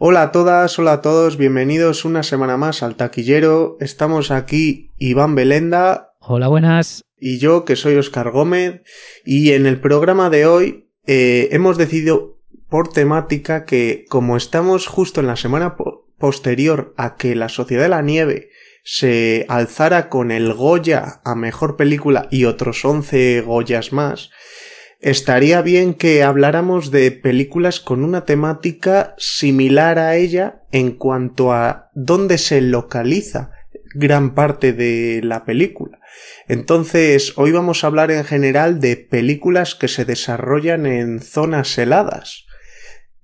Hola a todas, hola a todos, bienvenidos una semana más al taquillero. Estamos aquí Iván Belenda. Hola, buenas. Y yo, que soy Oscar Gómez. Y en el programa de hoy eh, hemos decidido por temática que como estamos justo en la semana posterior a que La Sociedad de la Nieve se alzara con el Goya a Mejor Película y otros 11 Goyas más, estaría bien que habláramos de películas con una temática similar a ella en cuanto a dónde se localiza gran parte de la película. Entonces, hoy vamos a hablar en general de películas que se desarrollan en zonas heladas.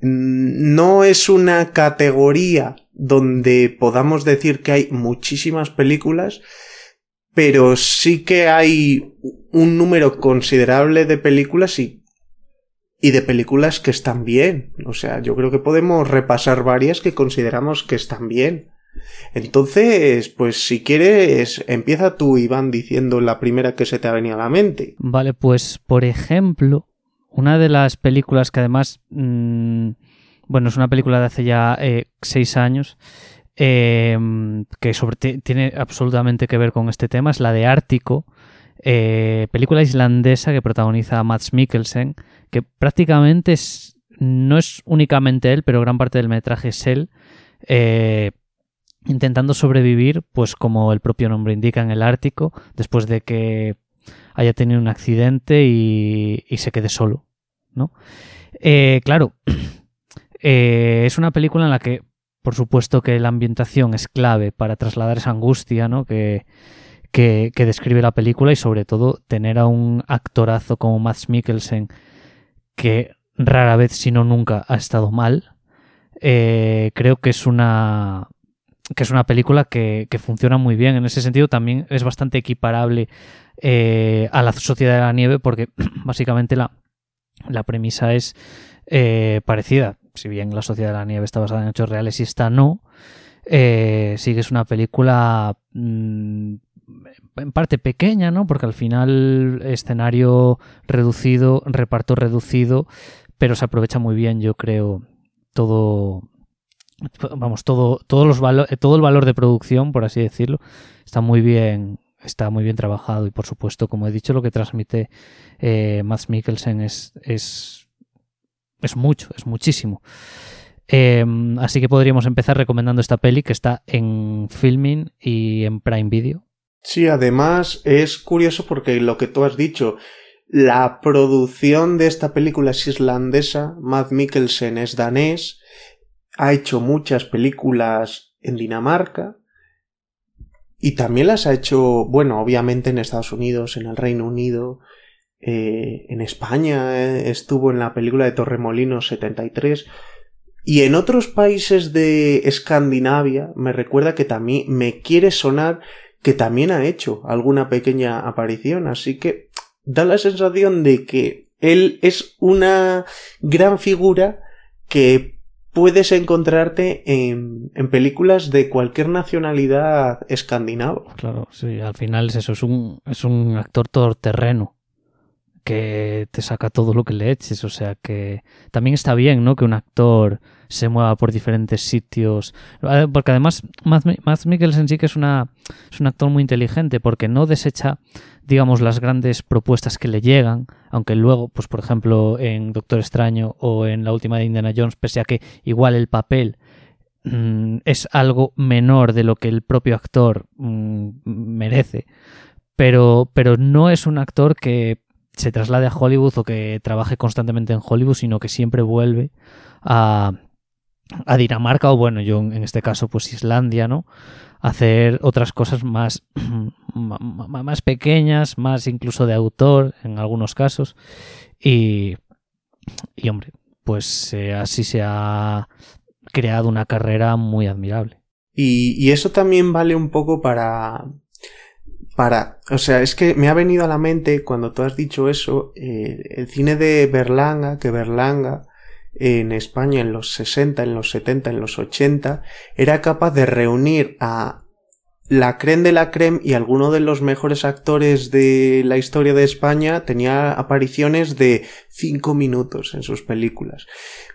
Mm, no es una categoría donde podamos decir que hay muchísimas películas, pero sí que hay un número considerable de películas y, y de películas que están bien. O sea, yo creo que podemos repasar varias que consideramos que están bien. Entonces, pues si quieres, empieza tú, Iván, diciendo la primera que se te ha venido a la mente. Vale, pues por ejemplo, una de las películas que además, mm, bueno, es una película de hace ya eh, seis años, Em, que sobre tiene absolutamente que ver con este tema, es la de Ártico, eh, película islandesa que protagoniza a Mads Mikkelsen, que prácticamente es, no es únicamente él, pero gran parte del metraje es él, eh, intentando sobrevivir, pues como el propio nombre indica, en el Ártico, después de que haya tenido un accidente y, se quede solo, ¿no? Eh, claro, es una película en la que por supuesto que la ambientación es clave para trasladar esa angustia ¿no? que, que, describe la película y sobre todo tener a un actorazo como Mads Mikkelsen que rara vez, si no nunca, ha estado mal. Eh, creo que es una que es una película que, funciona muy bien. En ese sentido también es bastante equiparable eh, a la Sociedad de la Nieve porque básicamente la, la premisa es eh, parecida si bien La Sociedad de la Nieve está basada en hechos reales y esta no, eh, sí que es una película mm, en parte pequeña, ¿no? Porque al final escenario reducido, reparto reducido, pero se aprovecha muy bien, yo creo, todo vamos, todo todos los todo el valor de producción, por así decirlo, está muy bien está muy bien trabajado y por supuesto, como he dicho, lo que transmite eh, Mads Mikkelsen es es mucho, es muchísimo. Em, así que podríamos empezar recomendando esta peli que está en Filming y en Prime Video. Sí, además es curioso porque lo que tú has dicho, la producción de esta película es islandesa, Matt Mikkelsen es danés, ha hecho muchas películas en Dinamarca y también las ha hecho, bueno, obviamente en Estados Unidos, en el Reino Unido, eh, en España eh, estuvo en la película de Torremolinos 73 y en otros países de Escandinavia me recuerda que también me quiere sonar que también ha hecho alguna pequeña aparición, así que da la sensación de que él es una gran figura que puedes encontrarte en, en, películas de cualquier nacionalidad escandinava. Claro, sí, al final es eso, es un, es un actor todoterreno que te saca todo lo que le eches. O sea que también está bien, ¿no? Que un actor se mueva por diferentes sitios. Eh, porque además, Matt Mikkelsen sí que es, una, es un actor muy inteligente porque no desecha, digamos, las grandes propuestas que le llegan. Aunque luego, pues por ejemplo, en Doctor Extraño o en la última de Indiana Jones, pese a que igual el papel mm, es algo menor de lo que el propio actor mm, merece. Pero, pero no es un actor que se traslade a Hollywood o que trabaje constantemente en Hollywood, sino que siempre vuelve a, a Dinamarca o bueno, yo en este caso pues Islandia, ¿no? hacer otras cosas más, más pequeñas, más incluso de autor en algunos casos. Y, y hombre, pues eh, así se ha creado una carrera muy admirable. Y, y, eso también vale un poco para, para, o sea, es que me ha venido a la mente cuando tú has dicho eso, eh, el cine de Berlanga, que Berlanga en España en los 60, en los 70, en los 80, era capaz de reunir a la creme de la creme y alguno de los mejores actores de la historia de España tenía apariciones de cinco minutos en sus películas.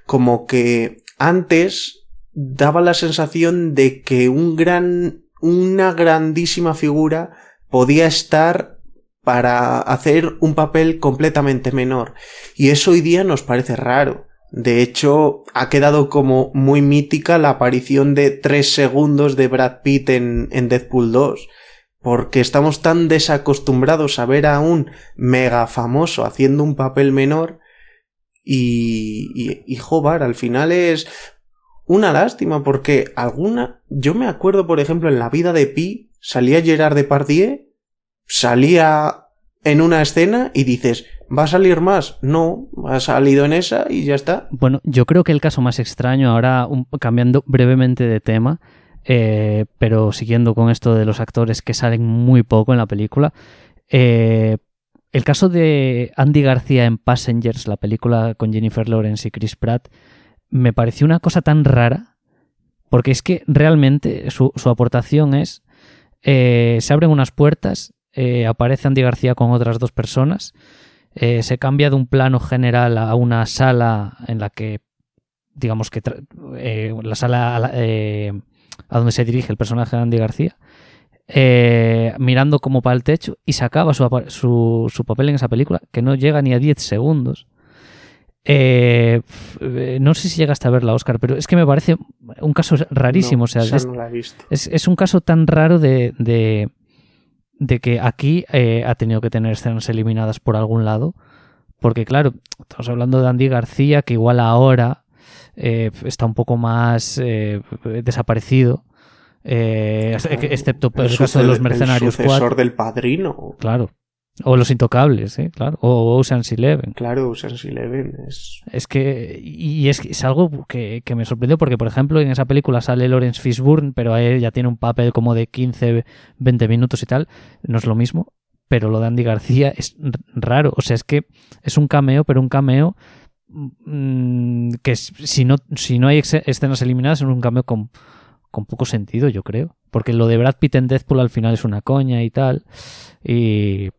Como que antes daba la sensación de que un gran, una grandísima figura podía estar para hacer un papel completamente menor. Y eso hoy día nos parece raro. De hecho, ha quedado como muy mítica la aparición de tres segundos de Brad Pitt en, en Deadpool 2. Porque estamos tan desacostumbrados a ver a un mega famoso haciendo un papel menor. Y, y, y jobar, al final es una lástima porque alguna, yo me acuerdo por ejemplo en la vida de Pi salía Gerard Depardieu, salía en una escena y dices, ¿va a salir más? No, ha salido en esa y ya está. Bueno, yo creo que el caso más extraño, ahora cambiando brevemente de tema, eh, pero siguiendo con esto de los actores que salen muy poco en la película, eh, el caso de Andy García en Passengers, la película con Jennifer Lawrence y Chris Pratt, me pareció una cosa tan rara, porque es que realmente su, aportación es, eh, se abren unas puertas, eh, aparece Andy García con otras dos personas, eh, se cambia de un plano general a una sala en la que, digamos que la sala a donde se dirige el personaje de Andy García, mirando como para el techo y se acaba su, su, su, papel en esa película, que no llega ni a 10 segundos. Eh, no sé si llegaste a verla, Oscar, pero es que me parece un caso rarísimo. o sea, es, un caso tan raro de, de, que aquí eh, ha tenido que tener escenas eliminadas por algún lado. Porque, claro, estamos hablando de Andy García, que igual ahora eh, está un poco más desaparecido. excepto por el, caso de los mercenarios. El sucesor del padrino. Claro. O Los Intocables, ¿eh? claro. O Ocean's Eleven. Claro, Ocean's Eleven es... Es que... Y es, es algo que, me sorprendió porque, por ejemplo, en esa película sale Lawrence Fishburne, pero él ya tiene un papel como de 15, 20 minutos y tal. No es lo mismo. Pero lo de Andy García es raro. O sea, es que es un cameo, pero un cameo mm, que si no, si no hay escenas eliminadas es un cameo con, con poco sentido, yo creo. Porque lo de Brad Pitt en Deadpool al final es una coña y tal. Y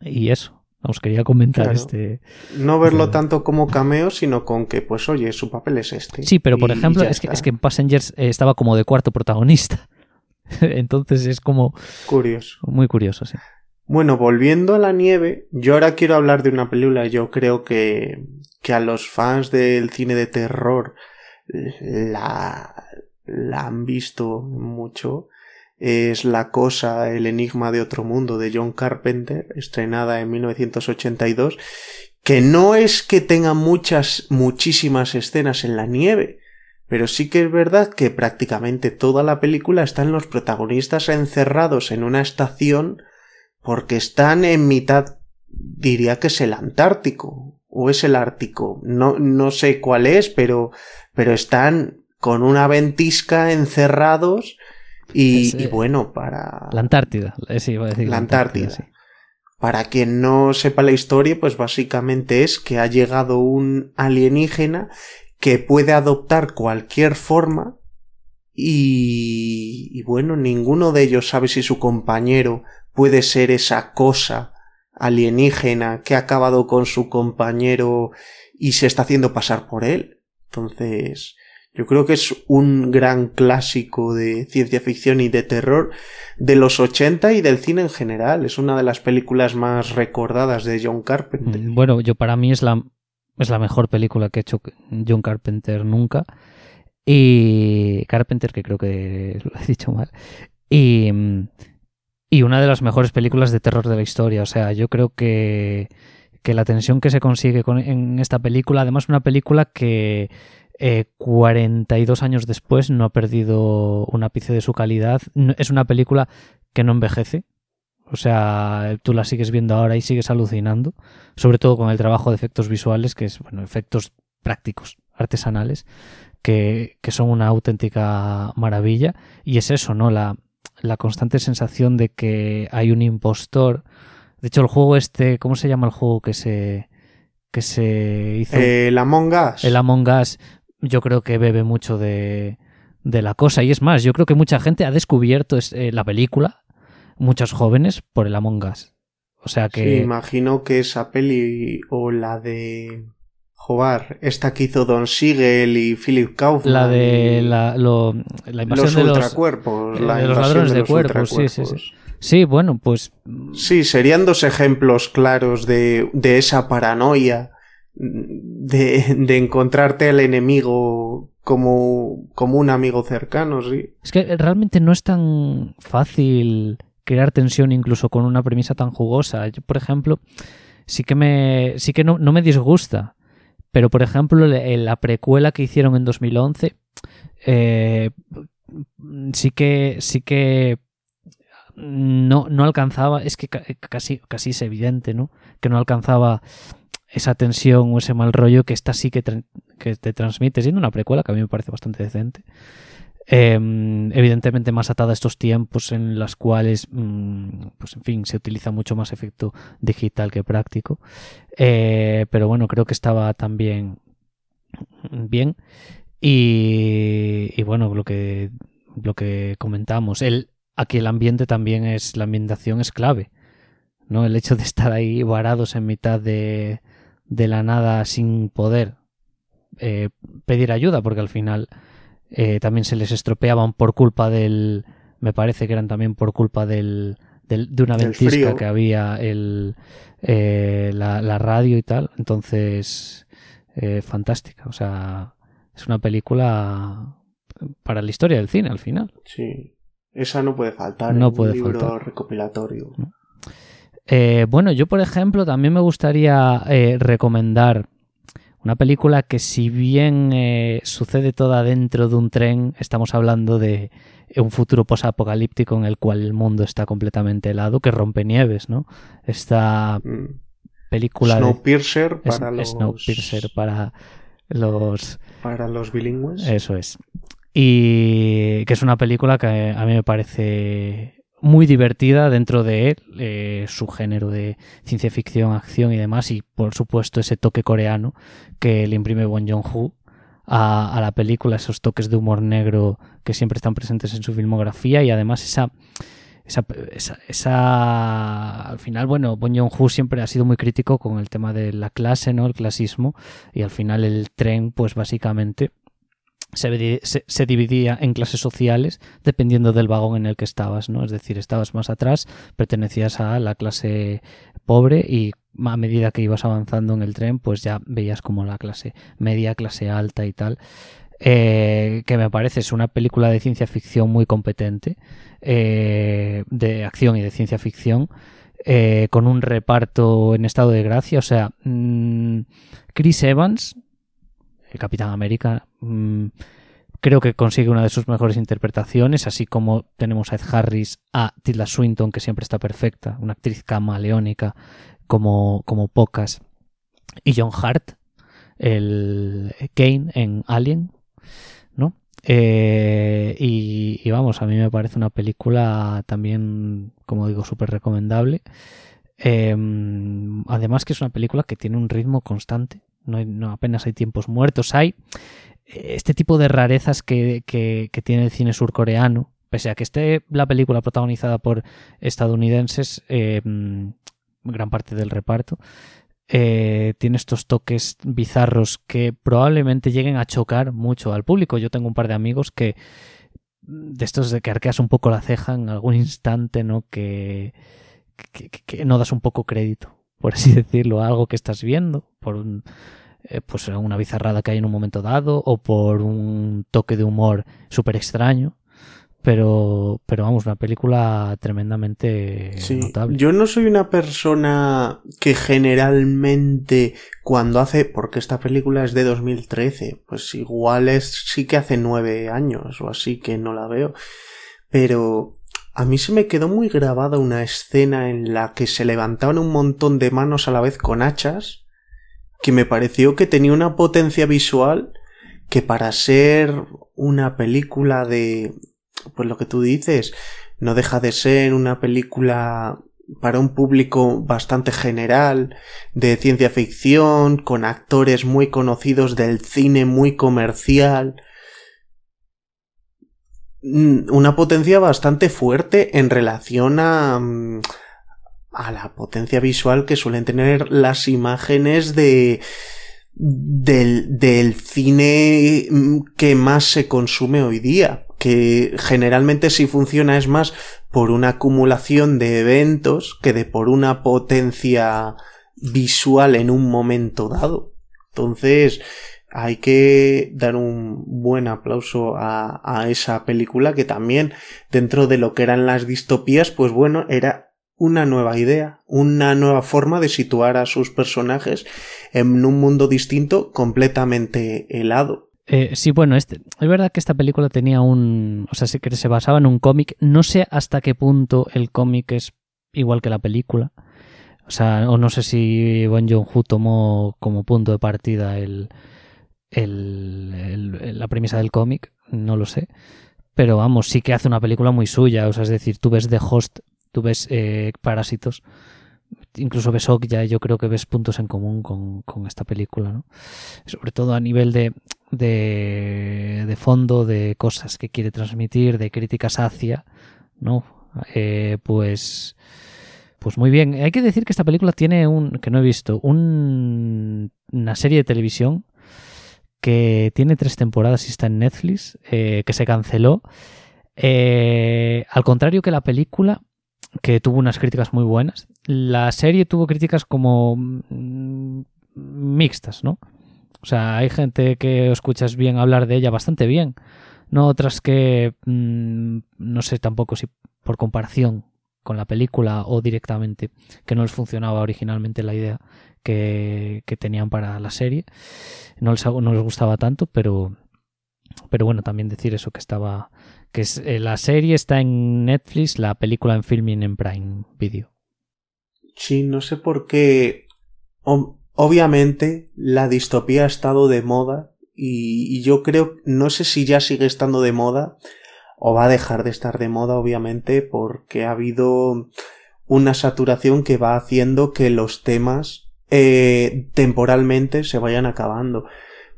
y eso, os quería comentar este. No verlo tanto como cameo, sino con que, pues oye, su papel es este. Sí, pero por ejemplo, es que, es que, en Passengers eh, estaba como de cuarto protagonista. Entonces es como. Curioso. Muy curioso, sí. Bueno, volviendo a la nieve, yo ahora quiero hablar de una película. Yo creo que, que a los fans del cine de terror la, la han visto mucho es La cosa, el enigma de otro mundo de John Carpenter, estrenada en 1982, que no es que tenga muchas, muchísimas escenas en la nieve, pero sí que es verdad que prácticamente toda la película están los protagonistas encerrados en una estación porque están en mitad, diría que es el Antártico o es el Ártico, no, no sé cuál es, pero, pero están con una ventisca encerrados y, eh, bueno, para... La Antártida, sí, iba a decir. La Antártida. Para quien no sepa la historia, pues básicamente es que ha llegado un alienígena que puede adoptar cualquier forma y, y bueno, ninguno de ellos sabe si su compañero puede ser esa cosa alienígena que ha acabado con su compañero y se está haciendo pasar por él. Entonces, yo creo que es un gran clásico de ciencia ficción y de terror de los 80 y del cine en general. Es una de las películas más recordadas de John Carpenter. Mm, bueno, yo para mí es la, es la mejor película que ha hecho John Carpenter nunca. Y Carpenter, que creo que lo he dicho mal. Y, y una de las mejores películas de terror de la historia. O sea, yo creo que, que la tensión que se consigue con, en esta película, además una película que 42 eh, años después no ha perdido un ápice de su calidad. Es una película que no envejece. O sea, tú la sigues viendo ahora y sigues alucinando. Sobre todo con el trabajo de efectos visuales, que es, bueno, efectos prácticos, artesanales, que, son una auténtica maravilla. Y es eso, ¿no? La, la constante sensación de que hay un impostor. De hecho, el juego este, ¿cómo se llama el juego que se, que se hizo? el Among Us. El Among Us yo creo que bebe mucho de, de la cosa. Y es más, yo creo que mucha gente ha descubierto eh, la película, muchos jóvenes, por el Among Us. O sea que. Sí, imagino que esa peli o la de. Jobar, esta que hizo Don Siegel y Philip Kaufman. La de la, lo, la invasión los de los, ultracuerpos. la de los ladrones de, cuerpos, sí, sí, sí. Sí, bueno, pues Sí, serían dos ejemplos claros de, de esa paranoia, de, de encontrarte al enemigo como, como un amigo cercano, sí. es que realmente no es tan fácil crear tensión incluso con una premisa tan jugosa. Yo, por ejemplo, sí que me sí que no, no me disgusta, pero por ejemplo, la precuela que hicieron en 2011 eh, sí que sí que no, no alcanzaba, es que ca- casi, casi es evidente, ¿no? Que no alcanzaba esa tensión o ese mal rollo que esta sí que, te transmite, siendo una precuela que a mí me parece bastante decente. Eh, evidentemente más atada a estos tiempos en los cuales, mm, pues en fin, se utiliza mucho más efecto digital que práctico. Eh, pero bueno, creo que estaba también bien. Y, y bueno, lo que, lo que comentamos, el, aquí el ambiente también es, la ambientación es clave. ¿no? El hecho de estar ahí varados en mitad de, de la nada sin poder eh, pedir ayuda, porque al final eh, también se les estropeaban por culpa del. Me parece que eran también por culpa del, del- de una ventisca que había el, eh, la, la radio y tal. Entonces, eh, fantástica. O sea, es una película para la historia del cine al final. Sí. Esa no puede faltar No en puede un libro faltar. recopilatorio. Eh, bueno, yo por ejemplo también me gustaría eh, recomendar una película que si bien eh, sucede toda dentro de un tren, estamos hablando de un futuro posapocalíptico en el cual el mundo está completamente helado, que rompe nieves, ¿no? Esta Mm. película de Snowpiercer es- para los, Snowpiercer para los para los bilingües. Eso es. Y que es una película que a mí me parece muy divertida dentro de eh, su género de ciencia ficción, acción y demás. Y por supuesto ese toque coreano que le imprime Won Jong-ho a, la película, esos toques de humor negro que siempre están presentes en su filmografía y además esa... Esa, esa, esa- al final, bueno, Bon Joon-ho siempre ha sido muy crítico con el tema de la clase, ¿no? El clasismo y al final el tren, pues básicamente se, se dividía en clases sociales dependiendo del vagón en el que estabas, ¿no? Es decir, estabas más atrás, pertenecías a la clase pobre y a medida que ibas avanzando en el tren, pues ya veías como la clase media, clase alta y tal. Eh, que me parece es una película de ciencia ficción muy competente, eh, de acción y de ciencia ficción, eh, con un reparto en estado de gracia. O sea, mm, Chris Evans, el Capitán América, mm, creo que consigue una de sus mejores interpretaciones, así como tenemos a Ed Harris, a Tilda Swinton, que siempre está perfecta, una actriz camaleónica como, como pocas, y John Hart, el Kane en Alien, ¿no? Eh, y, vamos, a mí me parece una película también, como digo, súper recomendable. Eh, además que es una película que tiene un ritmo constante. No, apenas hay tiempos muertos. Hay eh, este tipo de rarezas que, que- tiene el cine surcoreano. Pese a que esté la película protagonizada por estadounidenses, eh, mm, gran parte del reparto, eh, tiene estos toques bizarros que probablemente lleguen a chocar mucho al público. Yo tengo un par de amigos que de estos de que arqueas un poco la ceja en algún instante, ¿no? Que- que no das un poco crédito, por así decirlo, algo que estás viendo, por un, eh, pues una bizarrada que hay en un momento dado, o por un toque de humor súper extraño. Pero, pero vamos, una película tremendamente Sí. notable. Yo no soy una persona que generalmente cuando hace, porque esta película es de 2013, pues igual es sí que hace nueve años o así que no la veo, pero a mí se me quedó muy grabada una escena en la que se levantaban un montón de manos a la vez con hachas, que me pareció que tenía una potencia visual que para ser una película de, pues lo que tú dices, no deja de ser una película para un público bastante general de ciencia ficción, con actores muy conocidos del cine muy comercial. Mm, Una potencia bastante fuerte en relación a, mm, a la potencia visual que suelen tener las imágenes de del, del cine que más se consume hoy día, que generalmente si funciona es más por una acumulación de eventos que de por una potencia visual en un momento dado. Entonces, hay que dar un buen aplauso a, a, esa película que también dentro de lo que eran las distopías pues bueno era una nueva idea una nueva forma de situar a sus personajes en un mundo distinto completamente helado eh, sí, bueno, este, es verdad que esta película tenía un. O sea, que se basaba en un cómic. No sé hasta qué punto el cómic es igual que la película. O sea, o no sé si Bon Joon-ho tomó como punto de partida el, el, la premisa del cómic, no lo sé. Pero vamos, sí que hace una película muy suya. O sea, es decir, tú ves The Host, tú ves eh, Parásitos, incluso ves ya yo creo que ves puntos en común con, con esta película, ¿no? Sobre todo a nivel de, de, fondo, de cosas que quiere transmitir, de críticas hacia, ¿no? Eh, pues, pues muy bien. Hay que decir que esta película tiene un, que no he visto, un, una serie de televisión que tiene tres temporadas y está en Netflix, eh, que se canceló. Eh, al contrario que la película, que tuvo unas críticas muy buenas, la serie tuvo críticas como mm, mixtas, ¿no? O sea, hay gente que escuchas bien hablar de ella bastante bien, no otras que mm, no sé tampoco si por comparación con la película o directamente que no les funcionaba originalmente la idea que, tenían para la serie. No les, no les gustaba tanto, pero, pero bueno, también decir eso que estaba que es, eh, la serie está en Netflix, la película en filming en Prime Video. Sí, no sé por qué. Obviamente, la distopía ha estado de moda y, yo creo, no sé si ya sigue estando de moda o va a dejar de estar de moda, obviamente, porque ha habido una saturación que va haciendo que los temas eh, temporalmente se vayan acabando.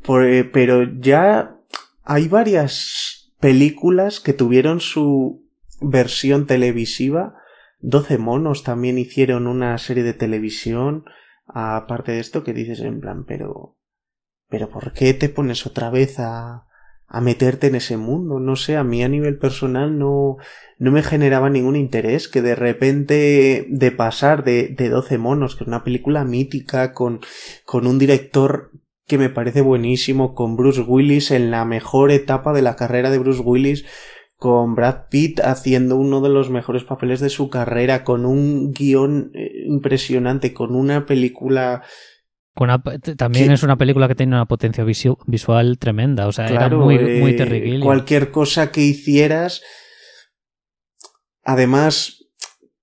Por, eh, pero ya hay varias películas que tuvieron su versión televisiva. 12 monos también hicieron una serie de televisión. Aparte de esto que dices en plan, pero... Pero ¿por qué te pones otra vez a, a meterte en ese mundo. No sé, a mí a nivel personal no, no me generaba ningún interés que de repente de pasar de, de 12 monos, que es una película mítica con, con un director que me parece buenísimo, con Bruce Willis en la mejor etapa de la carrera de Bruce Willis, con Brad Pitt haciendo uno de los mejores papeles de su carrera, con un guion eh, impresionante, con una película también es una película que tiene una potencia visual tremenda, o sea, era muy, muy eh, terrible. Cualquier cosa que hicieras, además,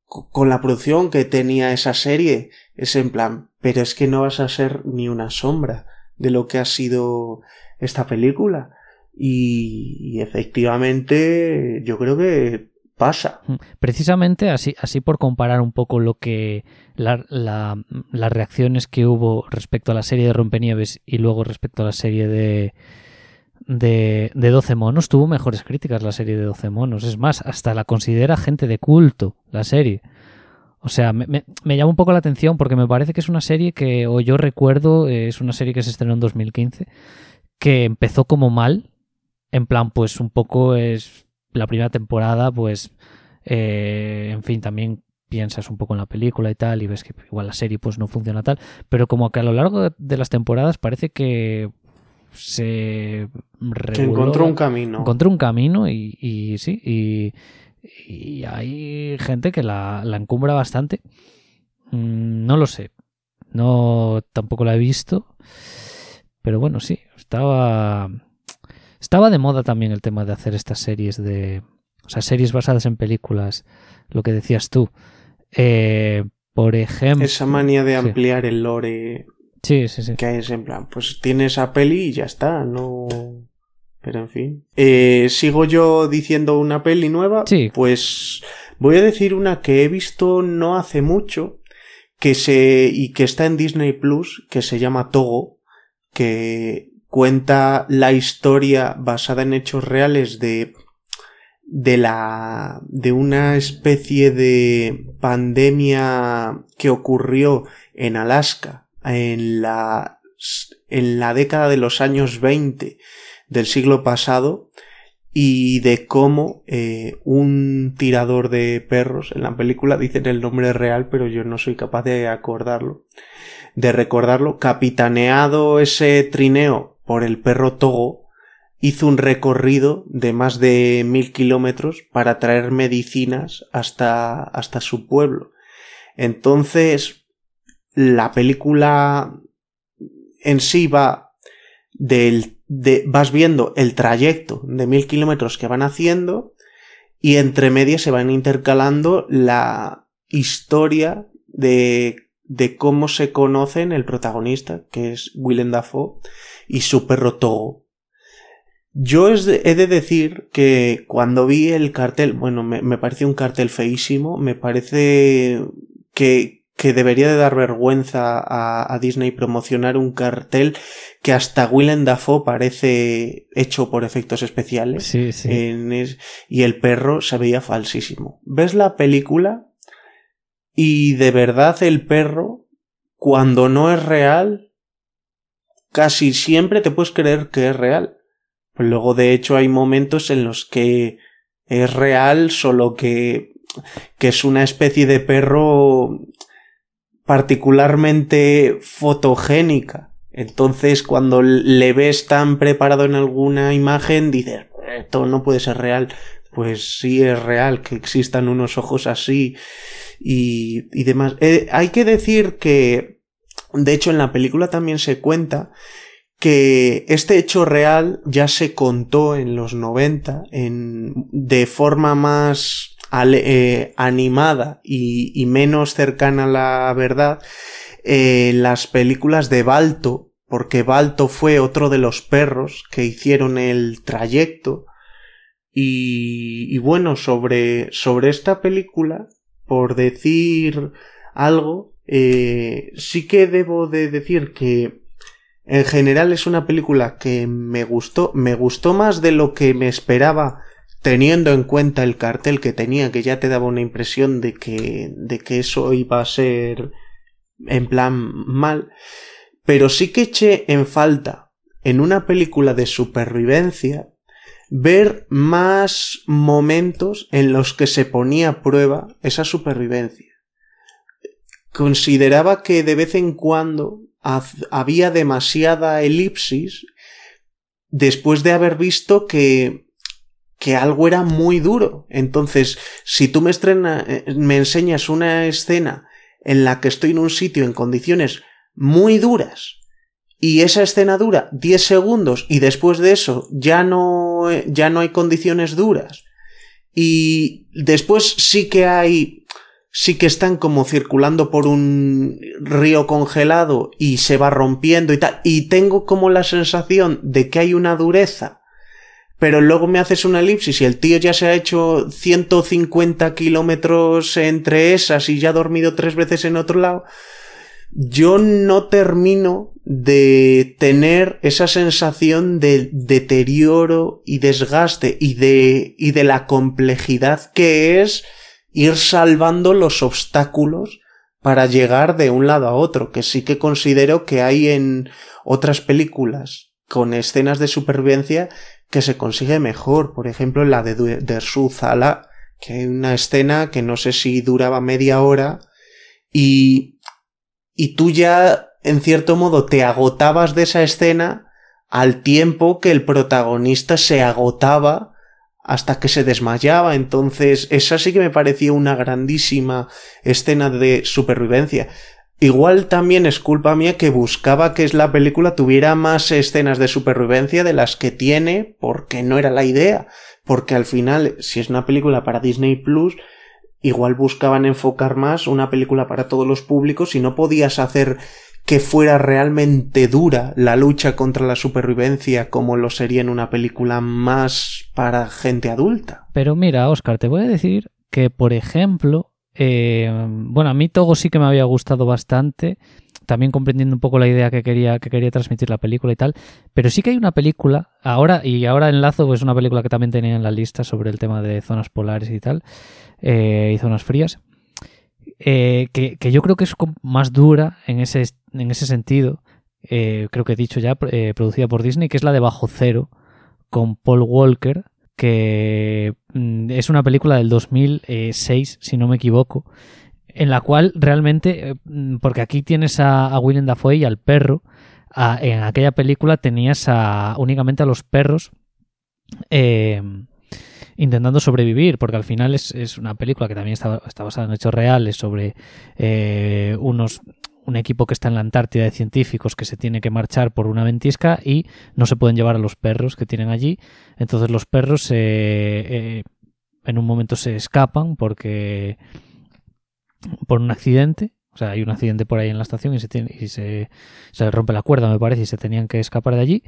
con la producción que tenía esa serie, es en plan, pero es que no vas a ser ni una sombra de lo que ha sido esta película. y efectivamente, yo creo que pasa. Precisamente así, así por comparar un poco lo que la, las reacciones que hubo respecto a la serie de Rompenieves y luego respecto a la serie de, de, de 12 monos, tuvo mejores críticas la serie de 12 monos. Es más, hasta la considera gente de culto, la serie. O sea, me, llama un poco la atención porque me parece que es una serie que, o yo recuerdo, es una serie que se estrenó en 2015, que empezó como mal, en plan, pues un poco es la primera temporada, pues, eh, en fin, también piensas un poco en la película y tal, y ves que igual la serie pues no funciona tal, pero como que a lo largo de las temporadas parece que se que encontró un camino. Encontró un camino y, y sí, y, y, hay gente que la, la encumbra bastante. Mm, no lo sé. No, tampoco la he visto. Pero bueno, sí, estaba estaba de moda también el tema de hacer estas series de. O sea, series basadas en películas, lo que decías tú. Eh, por ejemplo. Esa manía de ampliar el lore. Sí, sí, sí. Que es en plan, pues tienes a peli y ya está, no. Pero en fin. Eh, ¿Sigo yo diciendo una peli nueva? Sí. Pues voy a decir una que he visto no hace mucho. Que se. y que está en Disney Plus, que se llama Togo. Que cuenta la historia basada en hechos reales de de la de una especie de pandemia que ocurrió en Alaska en la en la década de los años 20 del siglo pasado y de cómo eh, un tirador de perros en la película dicen el nombre real pero yo no soy capaz de acordarlo de recordarlo capitaneado ese trineo por el perro Togo hizo un recorrido de más de mil kilómetros para traer medicinas hasta, hasta su pueblo. Entonces, la película en sí va del, de, vas viendo el trayecto de mil kilómetros que van haciendo y entre medias se van intercalando la historia de, de cómo se conocen el protagonista, que es Willem Dafoe, y su perro Togo. Yo he de decir que cuando vi el cartel, bueno, me, me pareció un cartel feísimo, me parece que, que debería de dar vergüenza a, a, Disney promocionar un cartel que hasta Willem Dafoe parece hecho por efectos especiales. Sí, sí. En es, y el perro se veía falsísimo. ¿Ves la película? Y de verdad el perro, cuando no es real, casi siempre te puedes creer que es real. Luego, de hecho, hay momentos en los que es real, solo que, que es una especie de perro particularmente fotogénica. Entonces, cuando le ves tan preparado en alguna imagen, dices, esto no puede ser real. Pues sí es real que existan unos ojos así y, y demás. Eh, hay que decir que, de hecho, en la película también se cuenta que este hecho real ya se contó en los 90 en, de forma más eh, animada y, menos cercana a la verdad eh, las películas de Balto, porque Balto fue otro de los perros que hicieron el trayecto. Y, y bueno, sobre, sobre esta película, por decir algo, eh, sí que debo de decir que en general es una película que me gustó, me gustó más de lo que me esperaba teniendo en cuenta el cartel que tenía, que ya te daba una impresión de que, de que eso iba a ser en plan mal, pero sí que eché en falta en una película de supervivencia ver más momentos en los que se ponía a prueba esa supervivencia. Consideraba que de vez en cuando había demasiada elipsis después de haber visto que que algo era muy duro. Entonces, si tú me, estrena, eh, me enseñas una escena en la que estoy en un sitio en condiciones muy duras y esa escena dura 10 segundos y después de eso ya no, ya no hay condiciones duras y después sí que hay sí que están como circulando por un río congelado y se va rompiendo y tal. Y tengo como la sensación de que hay una dureza. Pero luego me haces una elipsis y el tío ya se ha hecho 150 kilómetros entre esas y ya ha dormido tres veces en otro lado. Yo no termino de tener esa sensación de deterioro y desgaste y de, y de la complejidad que es ir salvando los obstáculos para llegar de un lado a otro, que sí que considero que hay en otras películas con escenas de supervivencia que se consigue mejor, por ejemplo la de Dersu Zala, que hay una escena que no sé si duraba media hora y y tú ya en cierto modo te agotabas de esa escena al tiempo que el protagonista se agotaba hasta que se desmayaba. Entonces, esa sí que me parecía una grandísima escena de supervivencia. Igual también es culpa mía que buscaba que la película tuviera más escenas de supervivencia de las que tiene, porque no era la idea. Porque al final, si es una película para Disney Plus, igual buscaban enfocar más una película para todos los públicos y no podías hacer que fuera realmente dura la lucha contra la supervivencia como lo sería en una película más para gente adulta. Pero mira, Oscar, te voy a decir que, por ejemplo, eh, bueno, a mí Togo sí que me había gustado bastante, también comprendiendo un poco la idea que quería, que quería transmitir la película y tal, pero sí que hay una película, ahora, y ahora enlazo, pues una película que también tenía en la lista sobre el tema de zonas polares y tal, eh, y zonas frías, eh, que, yo creo que es más dura en ese, en ese sentido, eh, creo que he dicho ya, eh, producida por Disney, que es la de Bajo Cero, con Paul Walker, que mm, es una película del 2006, si no me equivoco, en la cual realmente, mm, porque aquí tienes a, a Willem Dafoe y al perro, en aquella película tenías a, únicamente a los perros intentando sobrevivir, porque al final es, una película que también está, está, basada en hechos reales sobre eh, unos un equipo que está en la Antártida de científicos que se tiene que marchar por una ventisca y no se pueden llevar a los perros que tienen allí. Entonces los perros eh, en un momento se escapan porque por un accidente o sea, hay un accidente por ahí en la estación y se, tiene, y se, se rompe la cuerda, me parece, y se tenían que escapar de allí.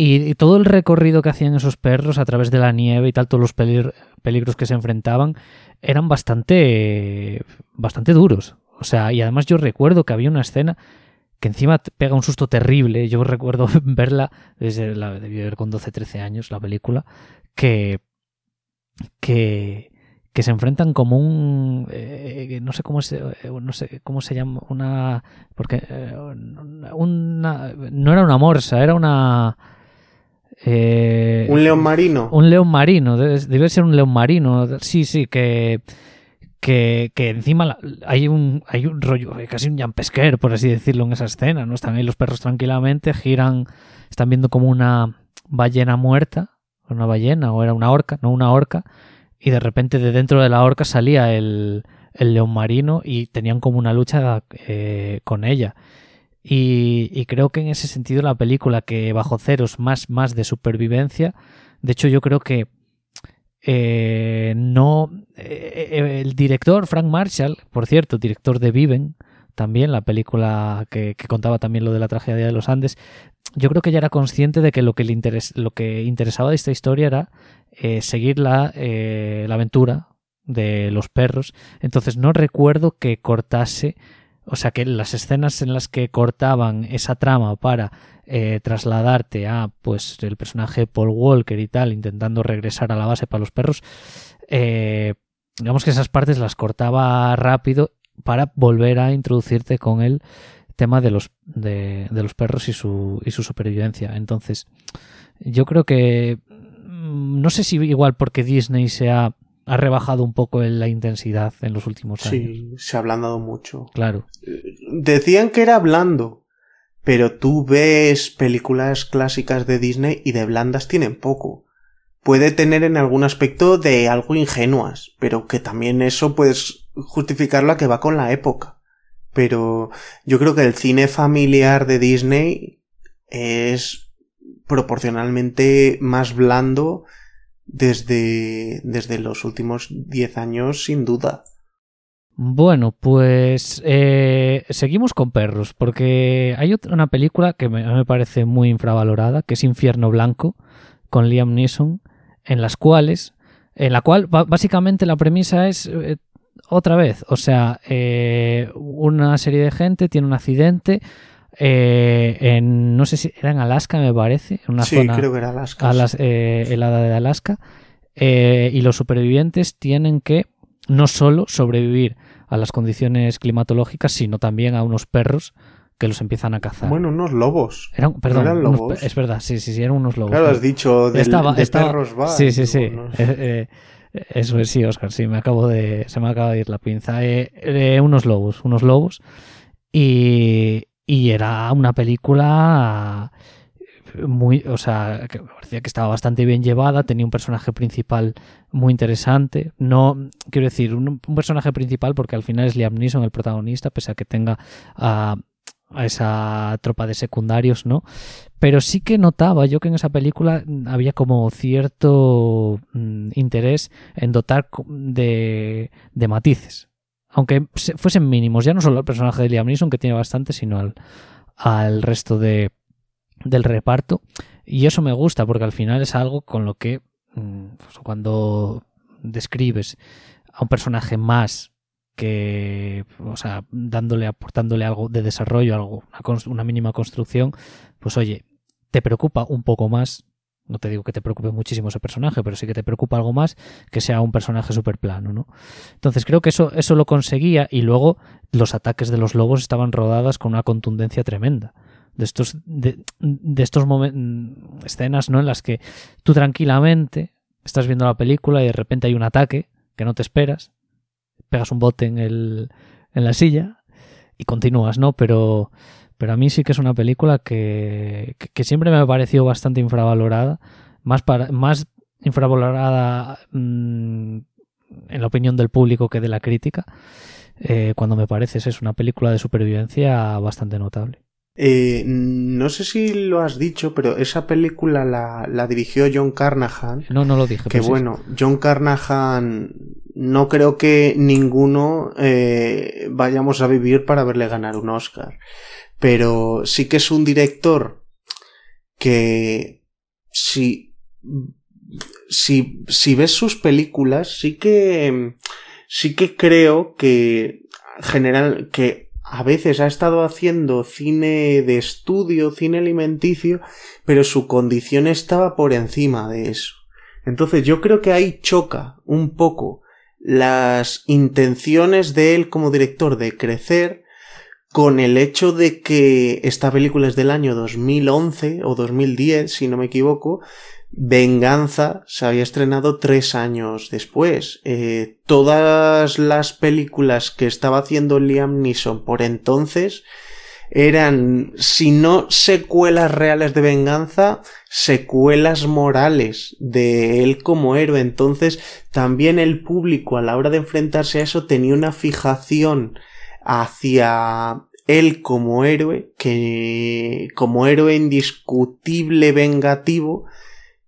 Y, todo el recorrido que hacían esos perros a través de la nieve y tal, todos los peligros que se enfrentaban, eran bastante, bastante duros. O sea, y además yo recuerdo que había una escena que encima pega un susto terrible. Yo recuerdo verla, desde la, de ver con 12, 13 años, la película, que, que, que se enfrentan como un eh, no sé cómo se eh, no sé cómo se llama una porque eh, una no era una morsa era una un león marino un león marino debe, ser un león marino sí sí que que, que, encima hay un, hay un rollo, casi un pesquer, por así decirlo, en esa escena, ¿no? Están ahí los perros tranquilamente, giran, están viendo como una ballena muerta, una ballena, o era una orca, no una orca, y de repente de dentro de la horca salía el, león marino y tenían como una lucha eh, con ella. Y, creo que en ese sentido la película que bajo cero es más, más de supervivencia, de hecho yo creo que eh, no... Eh, el director Frank Marshall, por cierto, director de Viven, también la película que, contaba también lo de la tragedia de los Andes, yo creo que ya era consciente de que lo que le lo que interesaba de esta historia era eh, seguir la, eh, la aventura de los perros. Entonces no recuerdo que cortase, o sea, que las escenas en las que cortaban esa trama para eh, trasladarte a, pues, el personaje Paul Walker y tal, intentando regresar a la base para los perros, digamos que esas partes las cortaba rápido para volver a introducirte con el tema de los, de, de los perros y su, y su supervivencia. Entonces, yo creo que mm, no sé si igual porque Disney se ha, ha rebajado un poco la intensidad en los últimos años. Sí, se ha ablandado mucho. Claro. Decían que era blando, pero tú ves películas clásicas de Disney y de blandas tienen poco. Puede tener en algún aspecto de algo ingenuas, pero que también eso puedes justificarlo a que va con la época pero yo creo que el cine familiar de Disney es proporcionalmente más blando desde, desde los últimos 10 años, sin duda. Bueno, pues eh, seguimos con perros, porque hay otra, una película que me, me, parece muy infravalorada, que es Infierno Blanco, con Liam Neeson, en las cuales, en la cual básicamente la premisa es eh, otra vez, o sea, eh, una serie de gente tiene un accidente eh, en, no sé si era en Alaska, me parece, en una sí, zona creo que era Alaska, eh, helada de Alaska, y los supervivientes tienen que no solo sobrevivir a las condiciones climatológicas, sino también a unos perros que los empiezan a cazar. Bueno, unos lobos. Eran, perdón, lobos. es verdad, sí, sí, sí, eran unos lobos. Claro, has dicho de perros va. Sí, sí, sí. Eso es, sí, Oscar, sí, me acabo de, se me acaba de ir la pinza. Eh, unos lobos, unos lobos. Y, y era una película muy, o sea, que parecía que estaba bastante bien llevada, tenía un personaje principal muy interesante. No, quiero decir, un, personaje principal porque al final es Liam Neeson el protagonista, pese a que tenga a, esa tropa de secundarios, ¿no? Pero sí que notaba yo que en esa película había como cierto mm, interés en dotar de, de matices. Aunque fuesen mínimos, ya no solo al personaje de Liam Neeson, que tiene bastante, sino al, al resto de, del reparto. Y eso me gusta, porque al final es algo con lo que mm, pues, cuando describes a un personaje más que, o sea, dándole, aportándole algo de desarrollo, algo, una, una, mínima construcción, pues oye, te preocupa un poco más. No te digo que te preocupe muchísimo ese personaje, pero sí que te preocupa algo más que sea un personaje súper plano, ¿no? Entonces creo que eso, eso lo conseguía y luego los ataques de los lobos estaban rodadas con una contundencia tremenda. de estos, de, estos escenas, ¿no? En las que tú tranquilamente estás viendo la película y de repente hay un ataque que no te esperas, pegas un bote en, el, en la silla y continúas, ¿no? Pero, pero a mí sí que es una película que, que, siempre me ha parecido bastante infravalorada, más, para, más infravalorada mm, en la opinión del público que de la crítica, eh, cuando me parece es una película de supervivencia bastante notable. Eh, no sé si lo has dicho, pero esa película la, dirigió John Carnahan. No, no lo dije. Que bueno, John Carnahan no creo que ninguno eh, vayamos a vivir para verle ganar un Oscar. Pero sí que es un director que si, si, si ves sus películas, sí que, sí que creo que general, que a veces ha estado haciendo cine de estudio, cine alimenticio, pero su condición estaba por encima de eso. Entonces yo creo que ahí choca un poco las intenciones de él como director de crecer con el hecho de que esta película es del año 2011 o 2010, si no me equivoco, Venganza se había estrenado tres años después. Eh, todas las películas que estaba haciendo Liam Neeson por entonces eran, si no secuelas reales de venganza, secuelas morales de él como héroe. Entonces, también el público a la hora de enfrentarse a eso tenía una fijación hacia él como héroe, que como héroe indiscutible vengativo,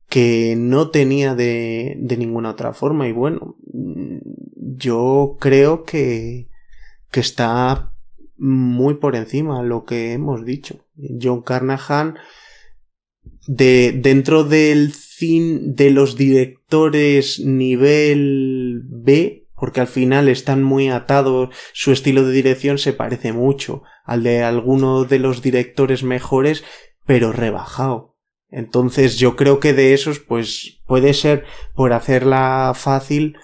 que no tenía de, de ninguna otra forma. Y bueno, yo creo que, que está muy por encima lo que hemos dicho. John Carnahan, de, dentro del cine de los directores nivel B, porque al final están muy atados, su estilo de dirección se parece mucho al de alguno de los directores mejores, pero rebajado. Entonces yo creo que de esos pues puede ser por hacerla fácil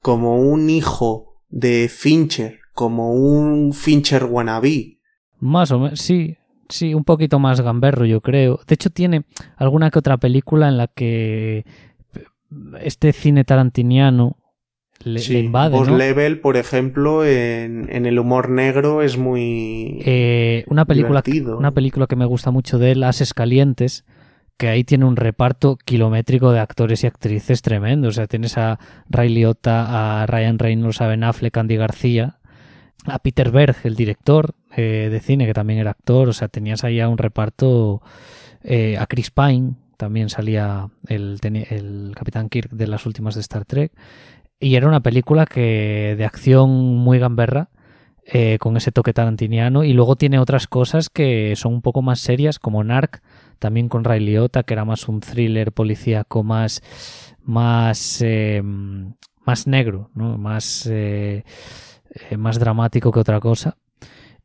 como un hijo de Fincher, como un Fincher wannabe. Más o menos, sí, sí, un poquito más gamberro yo creo. De hecho tiene alguna que otra película en la que este cine tarantiniano le, invade. Level, por ejemplo, en, el humor negro es muy eh, una película una película que me gusta mucho de él, Ases Calientes que ahí tiene un reparto kilométrico de actores y actrices tremendo. O sea, tienes a Ray Liotta, a Ryan Reynolds, a Ben Affleck, Andy García, a Peter Berg, el director eh, de cine, que también era actor. O sea, tenías ahí a un reparto, eh, a Chris Pine, también salía el, el Capitán Kirk de las últimas de Star Trek. Y era una película que de acción muy gamberra. Eh, con ese toque tarantiniano y luego tiene otras cosas que son un poco más serias como Narc también con Ray Liotta, que era más un thriller policíaco más, más, eh, más negro, ¿no? más, eh, eh, más dramático que otra cosa.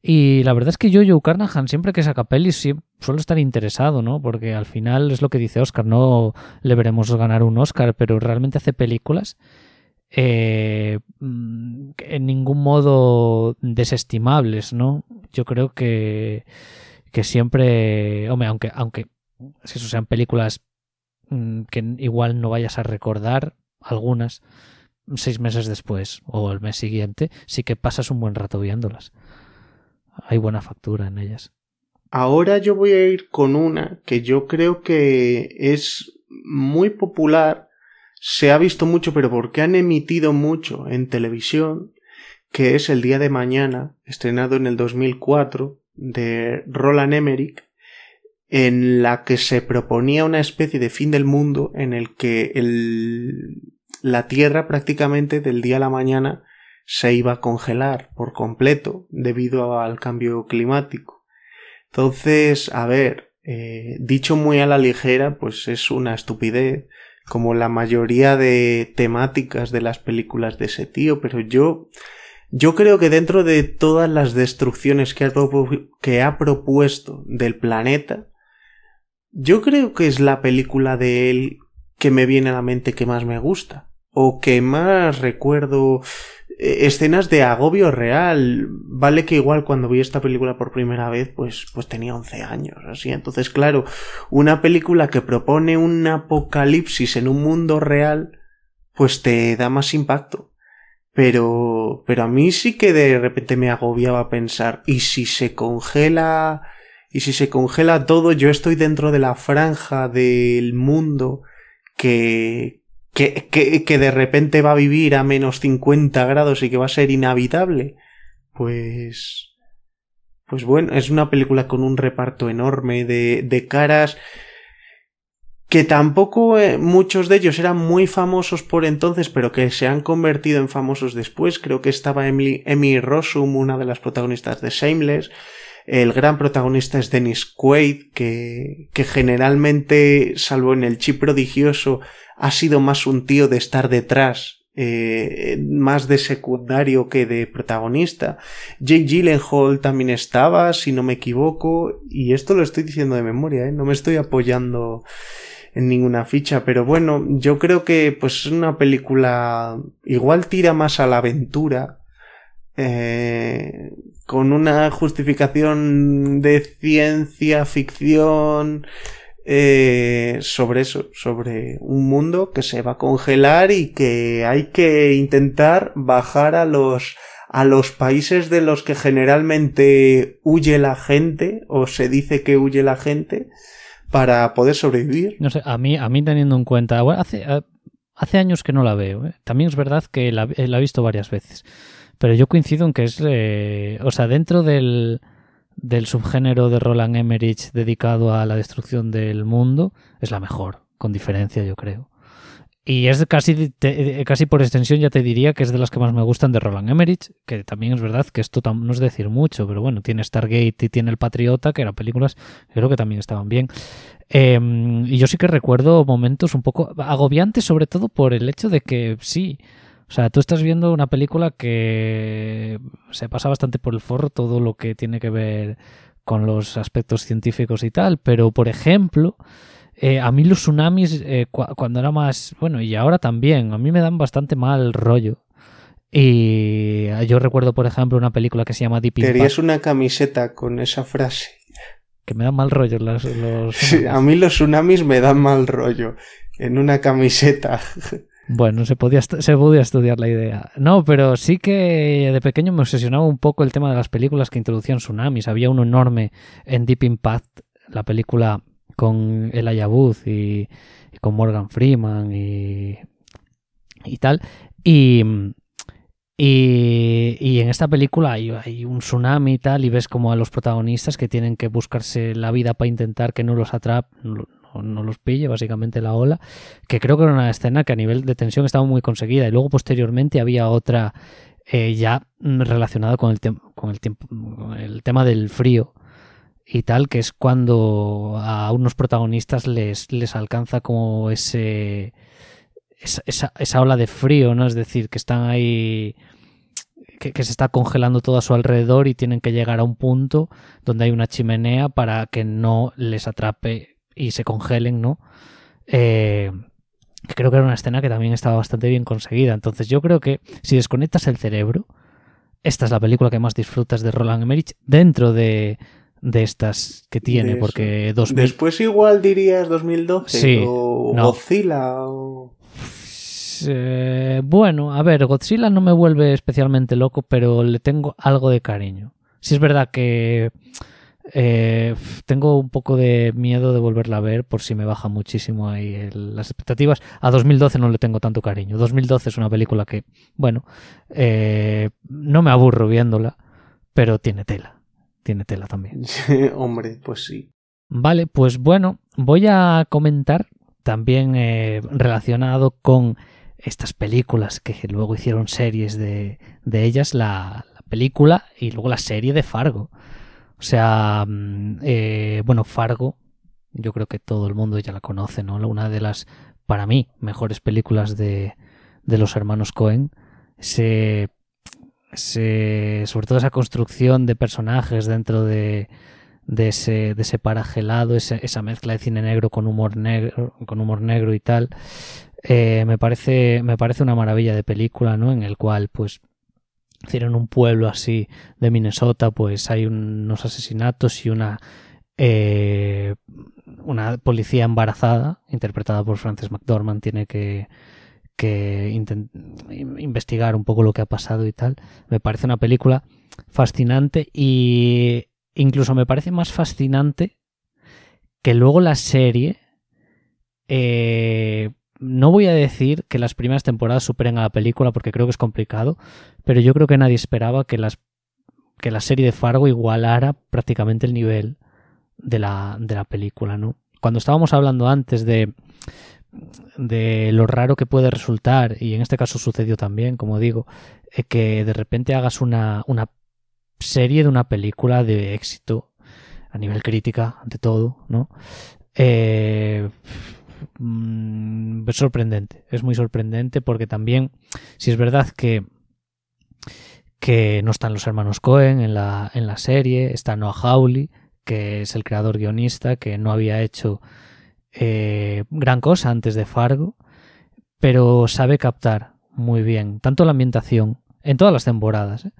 Y la verdad es que yo, Joe Carnahan, siempre que saca pelis, sí, suelo estar interesado, ¿no? Porque al final es lo que dice Oscar, no le veremos ganar un Oscar, pero realmente hace películas mm, en ningún modo desestimables, ¿no? Yo creo que que siempre, hombre, aunque, aunque si eso sean películas mm, que igual no vayas a recordar, algunas, seis meses después o el mes siguiente, sí que pasas un buen rato viéndolas. Hay buena factura en ellas. Ahora yo voy a ir con una que yo creo que es muy popular, se ha visto mucho, pero porque han emitido mucho en televisión, que es El Día de Mañana, estrenado en el 2004, de Roland Emmerich en la que se proponía una especie de fin del mundo en el que el, la Tierra prácticamente del día a la mañana se iba a congelar por completo debido al cambio climático. Entonces, a ver, eh, dicho muy a la ligera, pues es una estupidez, como la mayoría de temáticas de las películas de ese tío, pero yo yo creo que dentro de todas las destrucciones que ha, que ha propuesto del planeta, yo creo que es la película de él que me viene a la mente que más me gusta. O que más recuerdo escenas de agobio real. Vale que igual cuando vi esta película por primera vez, pues, pues tenía 11 años, así. Entonces, claro, una película que propone un apocalipsis en un mundo real, pues te da más impacto. Pero, pero a mí sí que de repente me agobiaba pensar, ¿y si se congela, y si se congela todo, yo estoy dentro de la franja del mundo que, que, que, de repente va a vivir a menos 50 grados y que va a ser inhabitable? Pues, pues bueno, es una película con un reparto enorme de, de caras que tampoco eh, muchos de ellos eran muy famosos por entonces, pero que se han convertido en famosos después. Creo que estaba Emily, Emmy Rossum, una de las protagonistas de Shameless. El gran protagonista es Dennis Quaid, que, que generalmente, salvo en el chip prodigioso, ha sido más un tío de estar detrás, eh, más de secundario que de protagonista. Jake Gyllenhaal también estaba, si no me equivoco, y esto lo estoy diciendo de memoria, ¿eh? no me estoy apoyando en ninguna ficha, pero bueno, yo creo que pues es una película igual tira más a la aventura, eh, con una justificación de ciencia ficción eh, sobre eso, sobre un mundo que se va a congelar y que hay que intentar bajar a los a los países de los que generalmente huye la gente o se dice que huye la gente para poder sobrevivir. No sé, a mí, a mí teniendo en cuenta, bueno, hace, hace años que no la veo, ¿eh? también es verdad que la, he visto varias veces, pero yo coincido en que es, eh, o sea, dentro del, del subgénero de Roland Emmerich dedicado a la destrucción del mundo, es la mejor, con diferencia yo creo. Y es casi, te, casi por extensión ya te diría que es de las que más me gustan de Roland Emmerich, que también es verdad que esto no es decir mucho, pero bueno, tiene Stargate y tiene El Patriota, que eran películas que creo que también estaban bien. Eh, y yo sí que recuerdo momentos un poco agobiantes, sobre todo por el hecho de que sí, o sea, tú estás viendo una película que se pasa bastante por el forro todo lo que tiene que ver con los aspectos científicos y tal, pero por ejemplo... Eh, a mí los tsunamis, eh, cu cuando era más. Bueno, y ahora también, a mí me dan bastante mal rollo. Y yo recuerdo, por ejemplo, una película que se llama Deep Impact. Querías una camiseta con esa frase. Que me dan mal rollo los, los sí, a mí los tsunamis me dan mal rollo. En una camiseta. Bueno, se podía, se podía estudiar la idea. No, pero sí que de pequeño me obsesionaba un poco el tema de las películas que introducían tsunamis. Había uno enorme en Deep Impact, la película con el Ayabuz y, y, con Morgan Freeman y, y tal. Y, y, en esta película hay, hay, un tsunami y tal, y ves como a los protagonistas que tienen que buscarse la vida para intentar que no los atrape, no, no, los pille, básicamente la ola, que creo que era una escena que a nivel de tensión estaba muy conseguida. Y luego posteriormente había otra eh, ya relacionada con el, con el, con el tema del frío y tal, que es cuando a unos protagonistas les, les alcanza como ese esa, esa, esa, ola de frío, ¿no? Es decir, que están ahí que, que, se está congelando todo a su alrededor y tienen que llegar a un punto donde hay una chimenea para que no les atrape y se congelen, ¿no? Eh, creo que era una escena que también estaba bastante bien conseguida. Entonces yo creo que si desconectas el cerebro, esta es la película que más disfrutas de Roland Emmerich dentro de, de estas que tiene, porque 2000... Después igual dirías 2012 sí, o no. Godzilla o... Eh, bueno, a ver, Godzilla no me vuelve especialmente loco, pero le tengo algo de cariño. Si es verdad que eh, tengo un poco de miedo de volverla a ver por si me baja muchísimo ahí el, las expectativas. A 2012 no le tengo tanto cariño. 2012 es una película que, bueno, eh, no me aburro viéndola, pero tiene tela tiene tela también. Hombre, pues sí. Vale, pues bueno, voy a comentar también eh, relacionado con estas películas que luego hicieron series de, de ellas, la, la, película y luego la serie de Fargo. O sea, mm, eh, bueno, Fargo, yo creo que todo el mundo ya la conoce, ¿no? Una de las, para mí, mejores películas de, de los hermanos Cohen. Se se, sobre todo esa construcción de personajes dentro de, de, ese, de ese ese, esa mezcla de cine negro con humor negro, con humor negro y tal, eh, me, parece, me parece una maravilla de película, ¿no? En el cual, pues, en un pueblo así de Minnesota, pues hay unos asesinatos y una eh, una policía embarazada, interpretada por Frances McDormand, tiene que, que investigar un poco lo que ha pasado y tal. Me parece una película fascinante y incluso me parece más fascinante que luego la serie. Eh, no voy a decir que las primeras temporadas superen a la película porque creo que es complicado, pero yo creo que nadie esperaba que, las, que la serie de Fargo igualara prácticamente el nivel de la, de la película, ¿no? Cuando estábamos hablando antes de, de lo raro que puede resultar, y en este caso sucedió también, como digo, eh, que de repente hagas una, una serie de una película de éxito a nivel crítica, ante todo, ¿no? Eh, mm, es sorprendente, es muy sorprendente porque también, si es verdad que que no están los hermanos Cohen en la, en la serie, está Noah Hawley, que es el creador guionista, que no había hecho eh, gran cosa antes de Fargo, pero sabe captar muy bien tanto la ambientación, en todas las temporadas, ¿eh?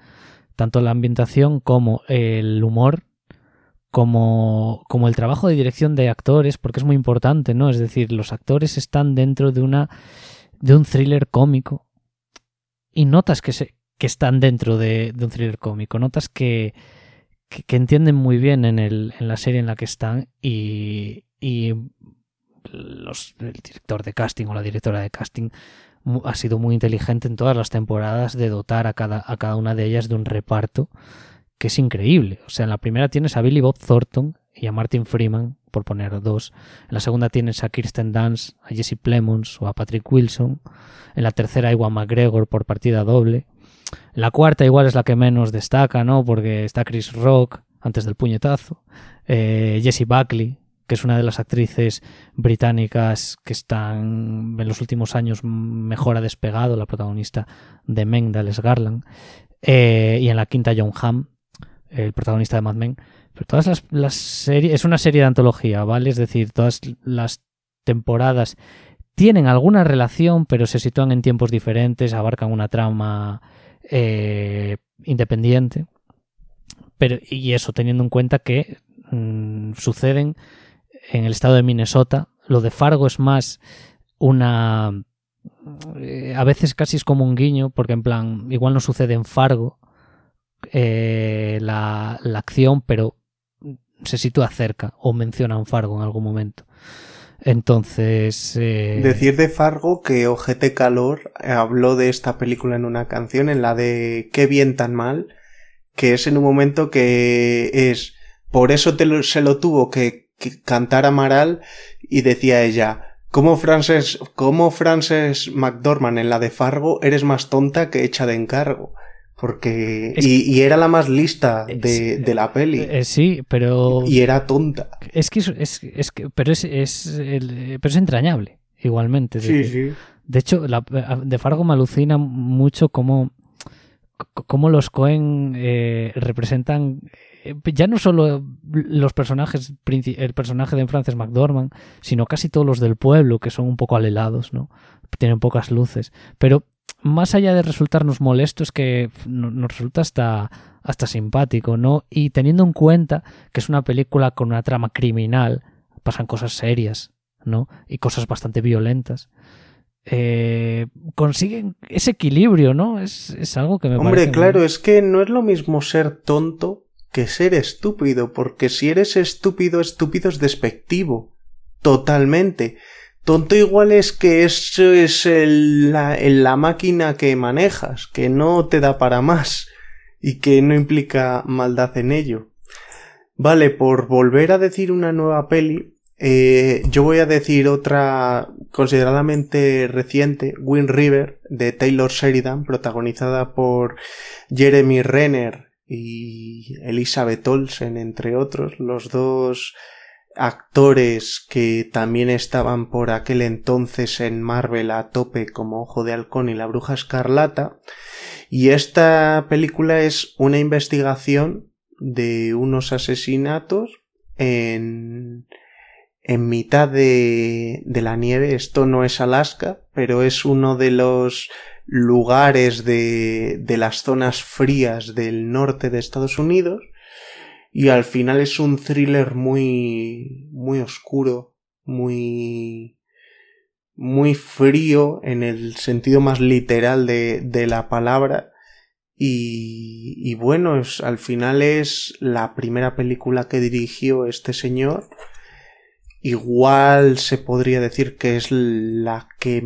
tanto la ambientación como el humor, como, como el trabajo de dirección de actores, porque es muy importante, ¿no? Es decir, los actores están dentro de una de un thriller cómico y notas que, se, que están dentro de, un thriller cómico, notas que, que, entienden muy bien en, el, en, la serie en la que están y, y el director de casting o la directora de casting ha sido muy inteligente en todas las temporadas de dotar a cada, a cada una de ellas de un reparto que es increíble. O sea, en la primera tienes a Billy Bob Thornton y a Martin Freeman, por poner dos. En la segunda tienes a Kirsten Dunst, a Jesse Plemons o a Patrick Wilson. En la tercera a Iwan McGregor por partida doble. La cuarta igual es la que menos destaca, ¿no? Porque está Chris Rock antes del puñetazo. Eh, Jessie Buckley, que es una de las actrices británicas que están en los últimos años mejor ha despegado, la protagonista de Men, de Garland. Eh, y en la quinta John Hamm, el protagonista de Mad Men. Pero todas las, series, es una serie de antología, ¿vale? Es decir, todas las temporadas tienen alguna relación, pero se sitúan en tiempos diferentes, abarcan una trama eh, independiente. Pero, y eso teniendo en cuenta que mm, suceden en el estado de Minnesota. Lo de Fargo es más una... Eh, a veces casi es como un guiño, porque en plan, igual no sucede en Fargo eh, la, la, acción, pero se sitúa cerca o menciona un Fargo en algún momento. Entonces. Eh... Decir de Fargo que Ojete Calor habló de esta película en una canción, en la de Qué bien tan mal, que es en un momento que es. Por eso se lo tuvo que, cantar Amaral y decía ella. Como Frances, como Frances McDormand en la de Fargo, eres más tonta que hecha de encargo. Porque. Y, era la más lista de, de la peli. Eh, sí, pero. Y era tonta. Es que es, es, que. Pero es, es, pero es entrañable, igualmente. sí, sí. De hecho, la, de Fargo me alucina mucho cómo, cómo los Cohen eh, representan eh, ya no solo los personajes, el personaje de Frances McDormand, sino casi todos los del pueblo, que son un poco alelados, ¿no? Tienen pocas luces. Pero más allá de resultarnos molestos, que nos resulta hasta, hasta simpático, ¿no? Y teniendo en cuenta que es una película con una trama criminal, pasan cosas serias, ¿no? Y cosas bastante violentas. Eh, consiguen ese equilibrio, ¿no? Es, es algo que me Hombre, claro, es que no es lo mismo ser tonto que ser estúpido, porque si eres estúpido, estúpido es despectivo. Totalmente. Tonto igual es que eso es la máquina que manejas, que no te da para más y que no implica maldad en ello. Vale, por volver a decir una nueva peli, eh, yo voy a decir otra consideradamente reciente, Wind River, de Taylor Sheridan, protagonizada por Jeremy Renner y Elizabeth Olsen, entre otros, los dos actores que también estaban por aquel entonces en Marvel a tope como Ojo de Halcón y la Bruja Escarlata. Y esta película es una investigación de unos asesinatos en, en mitad de, de la nieve. Esto no es Alaska, pero es uno de los lugares de, de las zonas frías del norte de Estados Unidos y al final es un thriller muy muy oscuro, muy muy frío en el sentido más literal de, de la palabra y, y bueno, es, al final es la primera película que dirigió este señor igual se podría decir que es la que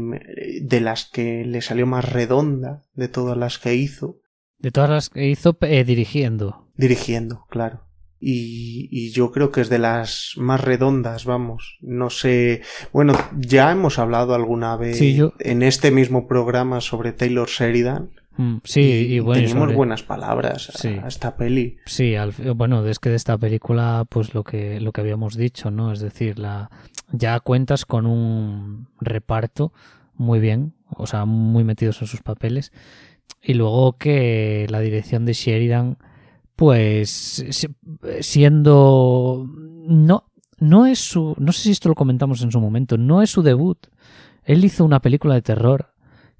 de las que le salió más redonda de todas las que hizo. De todas las que hizo eh, dirigiendo. Dirigiendo, claro. Y, y, yo creo que es de las más redondas, vamos. No sé. Bueno, ya hemos hablado alguna vez en este mismo programa sobre Taylor Sheridan. Mm, sí, y, bueno, tenemos buenas palabras a, esta peli. Sí, bueno, es que de esta película, pues lo que, lo que habíamos dicho, ¿no? Es decir, la, ya cuentas con un reparto muy bien, o sea, muy metidos en sus papeles. Y luego que la dirección de Sheridan, pues siendo. No, no es su. No sé si esto lo comentamos en su momento, no es su debut. Él hizo una película de terror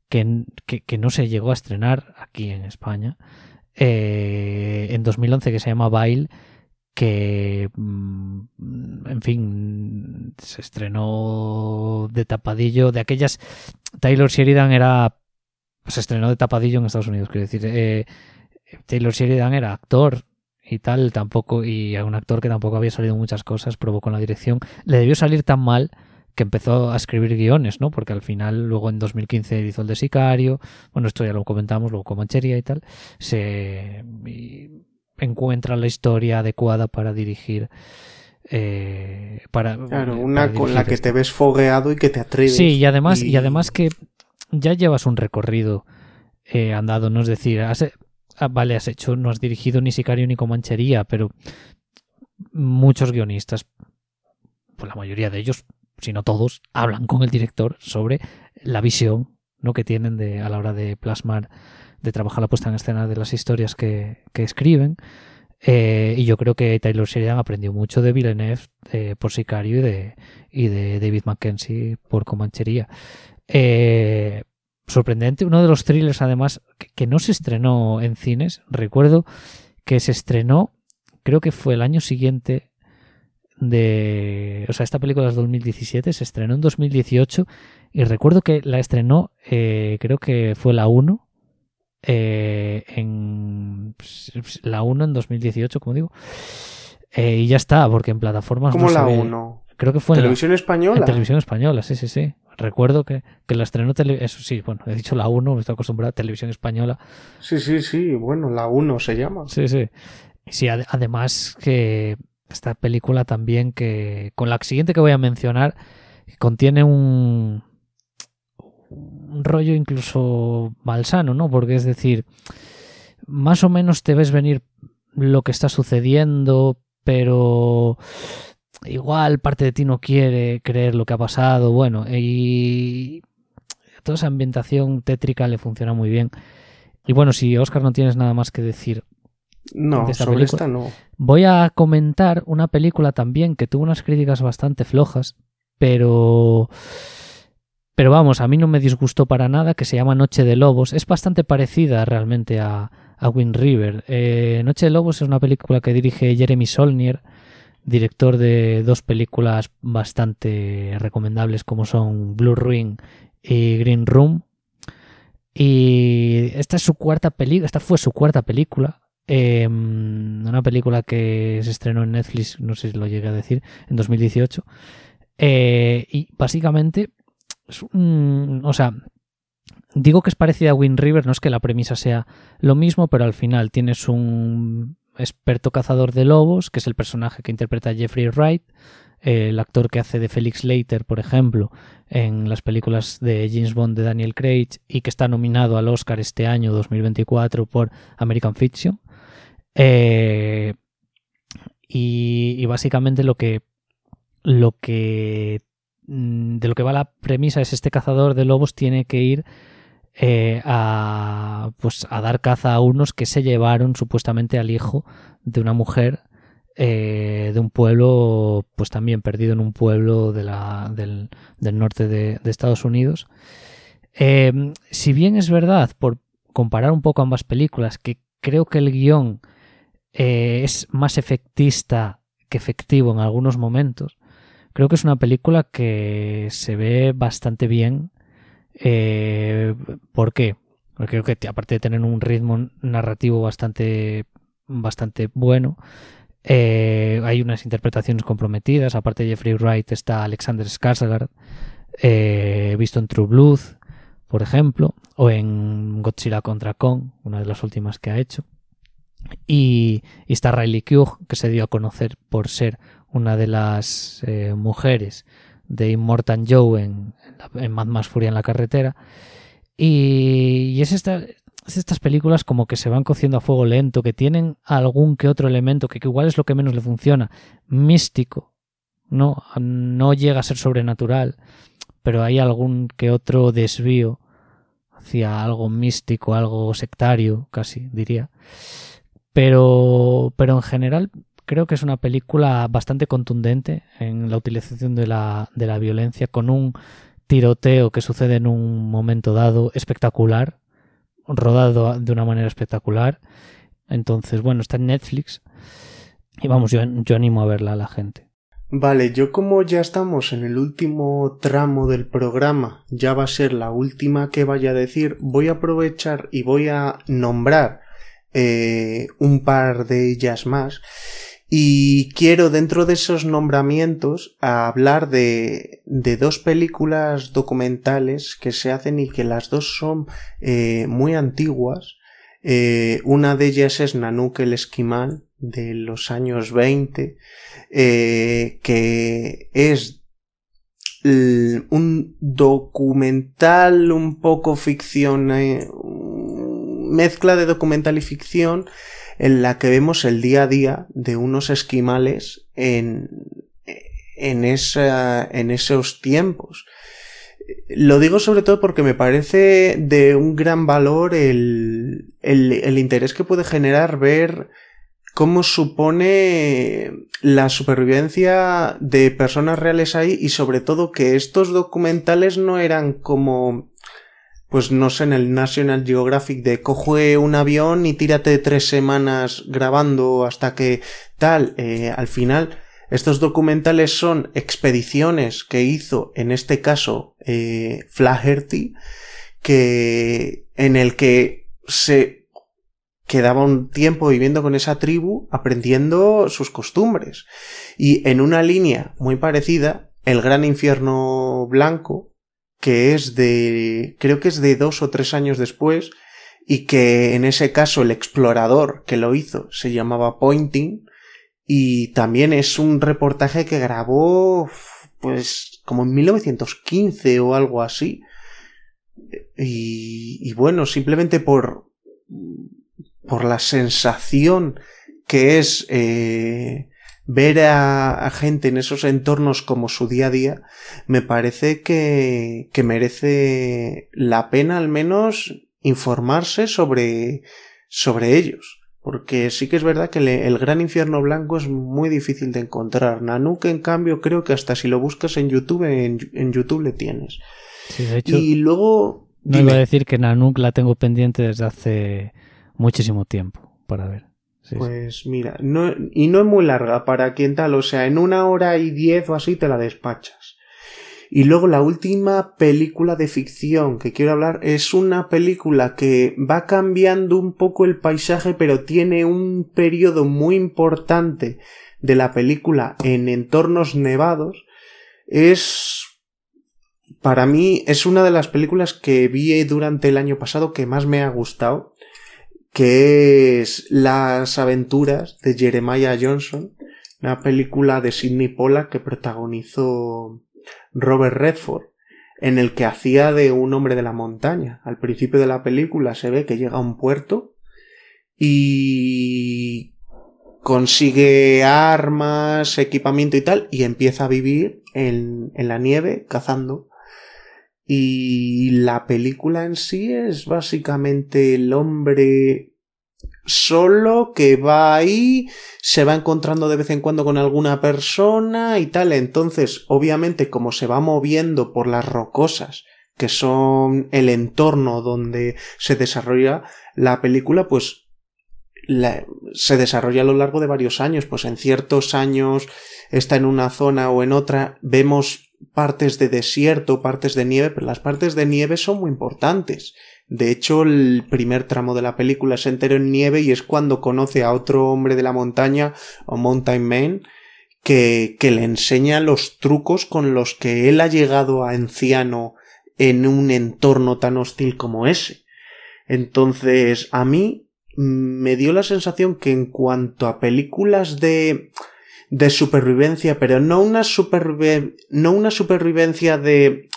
que, no se llegó a estrenar aquí en España eh, en 2011 que se llama Bail que mm, en fin se estrenó de tapadillo de aquellas Taylor Sheridan era se estrenó de tapadillo en Estados Unidos quiero decir eh, Taylor Sheridan era actor y tal tampoco y un actor que tampoco había salido muchas cosas probó con la dirección le debió salir tan mal que empezó a escribir guiones, ¿no? Porque al final, luego en 2015 hizo el de Sicario, bueno, esto ya lo comentamos, luego Comanchería y tal, se encuentra la historia adecuada para dirigir. Eh, para, claro, una con la que te ves fogueado y que te atreves. Sí, y además, y... además que ya llevas un recorrido eh, andado, ¿no? Es decir, has, ah, vale, has hecho, no has dirigido ni Sicario ni Comanchería, pero muchos guionistas, pues la mayoría de ellos sino todos, hablan con el director sobre la visión ¿no? que tienen de, a la hora de plasmar, de trabajar la puesta en escena de las historias que, escriben. Eh, y yo creo que Taylor Sheridan aprendió mucho de Villeneuve por Sicario y de, y de David Mackenzie por Comanchería. Eh, sorprendente, uno de los thrillers además que, que, no se estrenó en cines. Recuerdo que se estrenó, creo que fue el año siguiente de... O sea, esta película es 2017, se estrenó en 2018 y recuerdo que la estrenó, eh, creo que fue la 1, eh, en... Pues, la 1 en 2018, como digo. Eh, y ya está, porque en plataformas... ¿Cómo la 1? Creo que fue en televisión española. En televisión española, sí, sí, sí. Recuerdo que, que la estrenó Eso sí, bueno, he dicho la 1, me estoy acostumbrado a televisión española. Sí, sí, sí, bueno, la 1 se llama. Sí, sí. Sí, además que esta película también que con la siguiente que voy a mencionar contiene un, un rollo incluso malsano, ¿no? Porque es decir, más o menos te ves venir lo que está sucediendo, pero igual parte de ti no quiere creer lo que ha pasado, bueno, y toda esa ambientación tétrica le funciona muy bien. Y bueno, si Oscar no tienes nada más que decir no, sobre esta no. Voy a comentar una película también que tuvo unas críticas bastante flojas, pero. Pero vamos, a mí no me disgustó para nada, que se llama Noche de Lobos. Es bastante parecida realmente a, a Wind River. Eh, Noche de Lobos es una película que dirige Jeremy Solnier, director de dos películas bastante recomendables como son Blue Ruin y Green Room. Y esta es su cuarta película, esta fue su cuarta película. Em, una película que se estrenó en Netflix, no sé si lo llegué a decir, en 2018. Eh, y básicamente, o sea, digo que es parecida a Wind River, no es que la premisa sea lo mismo, pero al final tienes un experto cazador de lobos, que es el personaje que interpreta Jeffrey Wright, el actor que hace de Felix Leiter, por ejemplo, en las películas de James Bond de Daniel Craig y que está nominado al Oscar este año 2024 por American Fiction. Eh, y, básicamente lo que, lo que mm, de lo que va la premisa es este cazador de lobos tiene que ir eh, a, pues, a dar caza a unos que se llevaron supuestamente al hijo de una mujer eh, de un pueblo, pues también perdido en un pueblo de la, del, del, norte de, Estados Unidos. Eh, si bien es verdad, por comparar un poco ambas películas, que creo que el guion es más efectista que efectivo en algunos momentos, creo que es una película que se ve bastante bien. Eh, ¿Por qué? Porque creo que aparte de tener un ritmo narrativo bastante, bastante bueno, eh, hay unas interpretaciones comprometidas. Aparte de Jeffrey Wright está Alexander Skarsgård, eh, visto en True Blood, por ejemplo, o en Godzilla contra Kong, una de las últimas que ha hecho. Y, está Riley Keough, que se dio a conocer por ser una de las mujeres de Immortan Joe en, Mad Max Furia en la carretera. Y, y es, esta, es estas películas como que se van cociendo a fuego lento, que tienen algún que otro elemento que, que igual es lo que menos le funciona, místico, no, no llega a ser sobrenatural, pero hay algún que otro desvío hacia algo místico, algo sectario, casi diría. Pero, pero en general creo que es una película bastante contundente en la utilización de la, de la violencia, con un tiroteo que sucede en un momento dado espectacular, rodado de una manera espectacular. Entonces, bueno, está en Netflix. Y vamos, yo, yo animo a verla a la gente. Vale, yo como ya estamos en el último tramo del programa, ya va a ser la última que vaya a decir, voy a aprovechar y voy a nombrar eh, un par de ellas más. Y quiero dentro de esos nombramientos hablar de, de dos películas documentales que se hacen y que las dos son eh, muy antiguas. Eh, una de ellas es Nanook el Esquimal de los años 20, eh, que es un documental un poco ficción, mezcla de documental y ficción en la que vemos el día a día de unos esquimales en, en, esa, en esos tiempos. Lo digo sobre todo porque me parece de un gran valor el, el, el interés que puede generar ver cómo supone la supervivencia de personas reales ahí y sobre todo que estos documentales no eran como pues no sé, en el National Geographic de coge un avión y tírate tres semanas grabando hasta que tal, eh, al final estos documentales son expediciones que hizo, en este caso, eh, Flaherty, que, en el que se quedaba un tiempo viviendo con esa tribu, aprendiendo sus costumbres. Y en una línea muy parecida, el gran infierno blanco, que es de, creo que es de dos o tres años después, y que en ese caso el explorador que lo hizo se llamaba Pointing, y también es un reportaje que grabó, pues, como en 1915 o algo así. Y, y bueno, simplemente por, por la sensación que es eh, ver a, gente en esos entornos como su día a día, me parece que, que merece la pena al menos informarse sobre, sobre ellos. Porque sí que es verdad que el gran infierno blanco es muy difícil de encontrar. Nanook, en cambio, creo que hasta si lo buscas en YouTube, en, en YouTube le tienes. Sí, de hecho, y luego. No iba a decir que Nanook la tengo pendiente desde hace muchísimo tiempo para ver. Pues mira, no, y no es muy larga para quien tal, o sea, en una hora y diez o así te la despachas. Y luego la última película de ficción que quiero hablar es una película que va cambiando un poco el paisaje, pero tiene un periodo muy importante de la película en entornos nevados. Es para mí es una de las películas que vi durante el año pasado que más me ha gustado que es Las aventuras de Jeremiah Johnson, una película de Sidney Pollack que protagonizó Robert Redford, en el que hacía de un hombre de la montaña. Al principio de la película se ve que llega a un puerto y consigue armas, equipamiento y tal, y empieza a vivir en, en la nieve cazando y la película en sí es básicamente el hombre solo que va ahí, se va encontrando de vez en cuando con alguna persona y tal. Entonces, obviamente, como se va moviendo por las rocosas que son el entorno donde se desarrolla la película, pues se desarrolla a lo largo de varios años, pues en ciertos años está en una zona o en otra, vemos partes de desierto, partes de nieve, pero las partes de nieve son muy importantes. De hecho, el primer tramo de la película es entero en nieve y es cuando conoce a otro hombre de la montaña, o Mountain Man, que, que le enseña los trucos con los que él ha llegado a anciano en un entorno tan hostil como ese. Entonces, a mí me dio la sensación que en cuanto a películas de de supervivencia, pero no una no una supervivencia de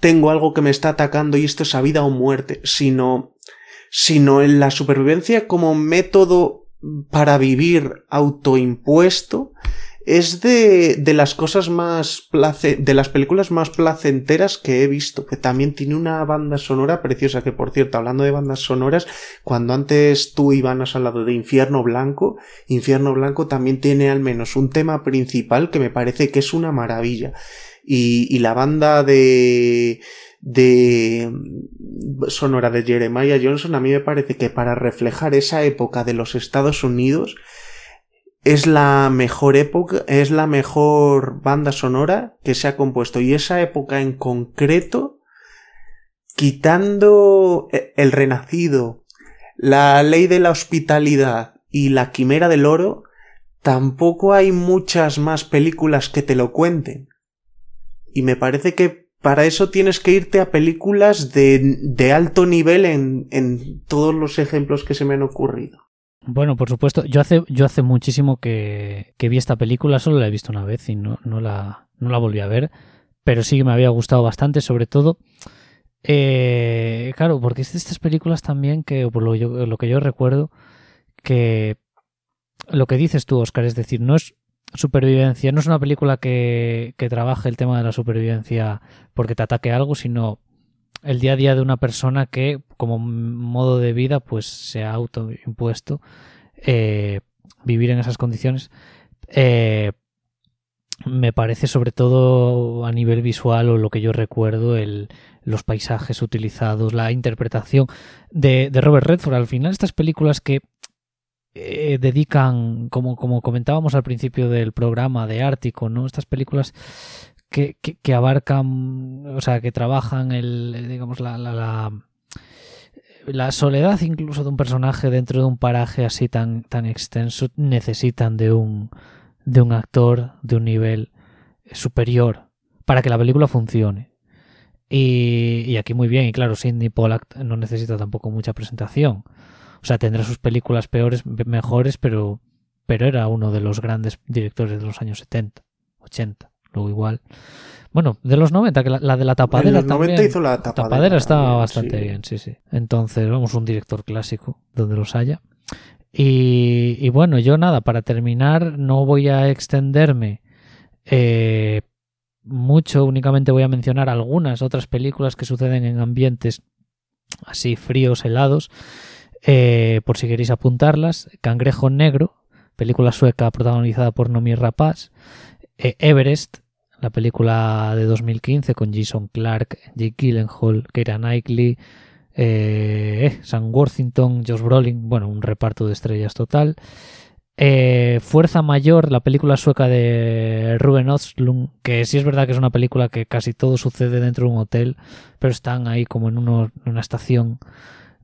tengo algo que me está atacando y esto es a vida o muerte, sino sino en la supervivencia como método para vivir autoimpuesto es de, de las cosas más place, de las películas más placenteras que he visto, que también tiene una banda sonora preciosa, que por cierto, hablando de bandas sonoras, cuando antes tú ibas al lado de Infierno Blanco, Infierno Blanco también tiene al menos un tema principal que me parece que es una maravilla. Y, y la banda de, de sonora de Jeremiah Johnson a mí me parece que para reflejar esa época de los Estados Unidos es la mejor época, es la mejor banda sonora que se ha compuesto. Y esa época en concreto, quitando e, el renacido, la ley de la hospitalidad y la quimera del oro, tampoco hay muchas más películas que te lo cuenten. Y me parece que para eso tienes que irte a películas de, de alto nivel en, en todos los ejemplos que se me han ocurrido. Bueno, por supuesto, yo hace, yo hace muchísimo que, vi esta película, solo la he visto una vez y no, no, la, no la volví a ver, pero sí que me había gustado bastante, sobre todo, eh, claro, porque es de estas películas también que, por lo, lo que yo recuerdo, que lo que dices tú, Oscar, es decir, no es supervivencia, no es una película que, que trabaje el tema de la supervivencia porque te ataque algo, sino el día a día de una persona que como modo de vida pues se ha autoimpuesto eh, vivir en esas condiciones. Eh, me parece sobre todo a nivel visual o lo que yo recuerdo el, los paisajes utilizados la interpretación de, Robert Redford. Al final estas películas que eh, dedican como, como comentábamos al principio del programa de Ártico no estas películas que, que, abarcan, o sea, que trabajan el, digamos, la, la, la, soledad incluso de un personaje dentro de un paraje así tan, tan extenso, necesitan de un, de un actor de un nivel superior para que la película funcione. Y, y aquí muy bien, y claro, Sidney Pollack no necesita tampoco mucha presentación. O sea, tendrá sus películas peores, mejores, pero, pero era uno de los grandes directores de los años 70, 80 luego igual. Bueno, de los 90, que la, de la tapadera. En los 90 hizo la tapadera. tapadera estaba bastante bien, sí, sí. Entonces, vamos, un director clásico, donde los haya. Y, bueno, yo nada, para terminar, no voy a extenderme eh, mucho, únicamente voy a mencionar algunas otras películas que suceden en ambientes así fríos, helados, eh, por si queréis apuntarlas. Cangrejo Negro, película sueca protagonizada por Nomi Rapaz. Eh, Everest, la película de 2015 con Jason Clark, Jake Gyllenhaal, Keira Knightley, eh, Sam Worthington, Josh Brolin, bueno, un reparto de estrellas total. Eh, Fuerza Mayor, la película sueca de Ruben Östlund, que sí es verdad que es una película que casi todo sucede dentro de un hotel, pero están ahí como en, una estación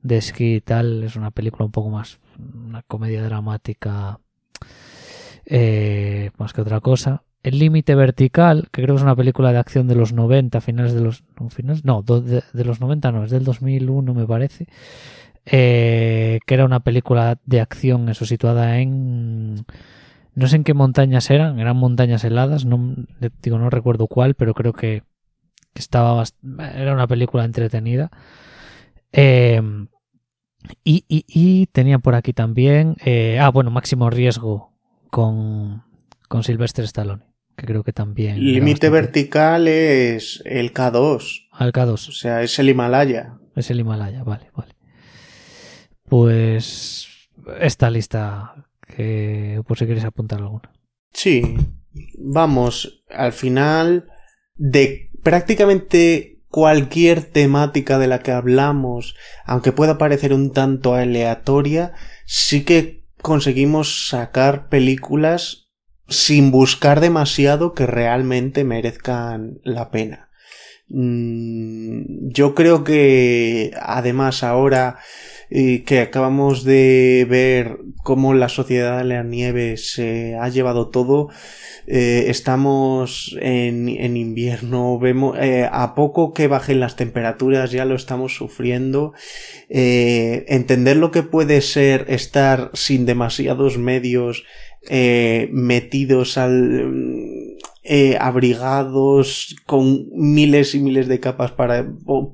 de esquí y tal. Es una película un poco más, una comedia dramática más que otra cosa. El límite vertical, que creo que es una película de acción de los 90, finales de los... No, finales, no de, los 90 no, es del 2001 me parece. Eh, que era una película de acción, eso situada en... No sé en qué montañas eran, eran montañas heladas, no, digo, no recuerdo cuál, pero creo que estaba era una película entretenida. Eh, y, y, tenía por aquí también, eh, ah, bueno, Máximo Riesgo con, con Sylvester Stallone que creo que también. Límite vertical es el K2. Al K2. O sea, es el Himalaya. Es el Himalaya, vale, vale. Pues esta lista que por si quieres apuntar alguna. Sí, vamos, al final de prácticamente cualquier temática de la que hablamos, aunque pueda parecer un tanto aleatoria, sí que conseguimos sacar películas sin buscar demasiado que realmente merezcan la pena. Mm, yo creo que además ahora eh, que acabamos de ver cómo la sociedad de la nieve se ha llevado todo, eh, estamos en, en, invierno, vemos eh, a poco que bajen las temperaturas ya lo estamos sufriendo. entender lo que puede ser estar sin demasiados medios metidos al eh, abrigados con miles y miles de capas para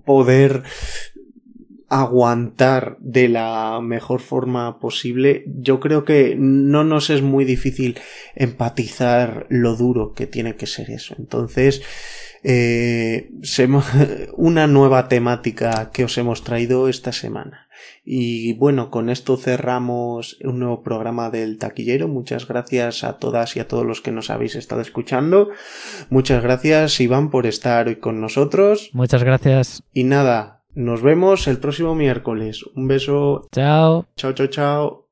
poder aguantar de la mejor forma posible, yo creo que no nos es muy difícil empatizar lo duro que tiene que ser eso. Entonces, eh, una nueva temática que os hemos traído esta semana. Y bueno, con esto cerramos un nuevo programa del taquillero. Muchas gracias a todas y a todos los que nos habéis estado escuchando. Muchas gracias, Iván, por estar hoy con nosotros. Muchas gracias. Y nada, nos vemos el próximo miércoles. Un beso. Chao. Chao, chao, chao.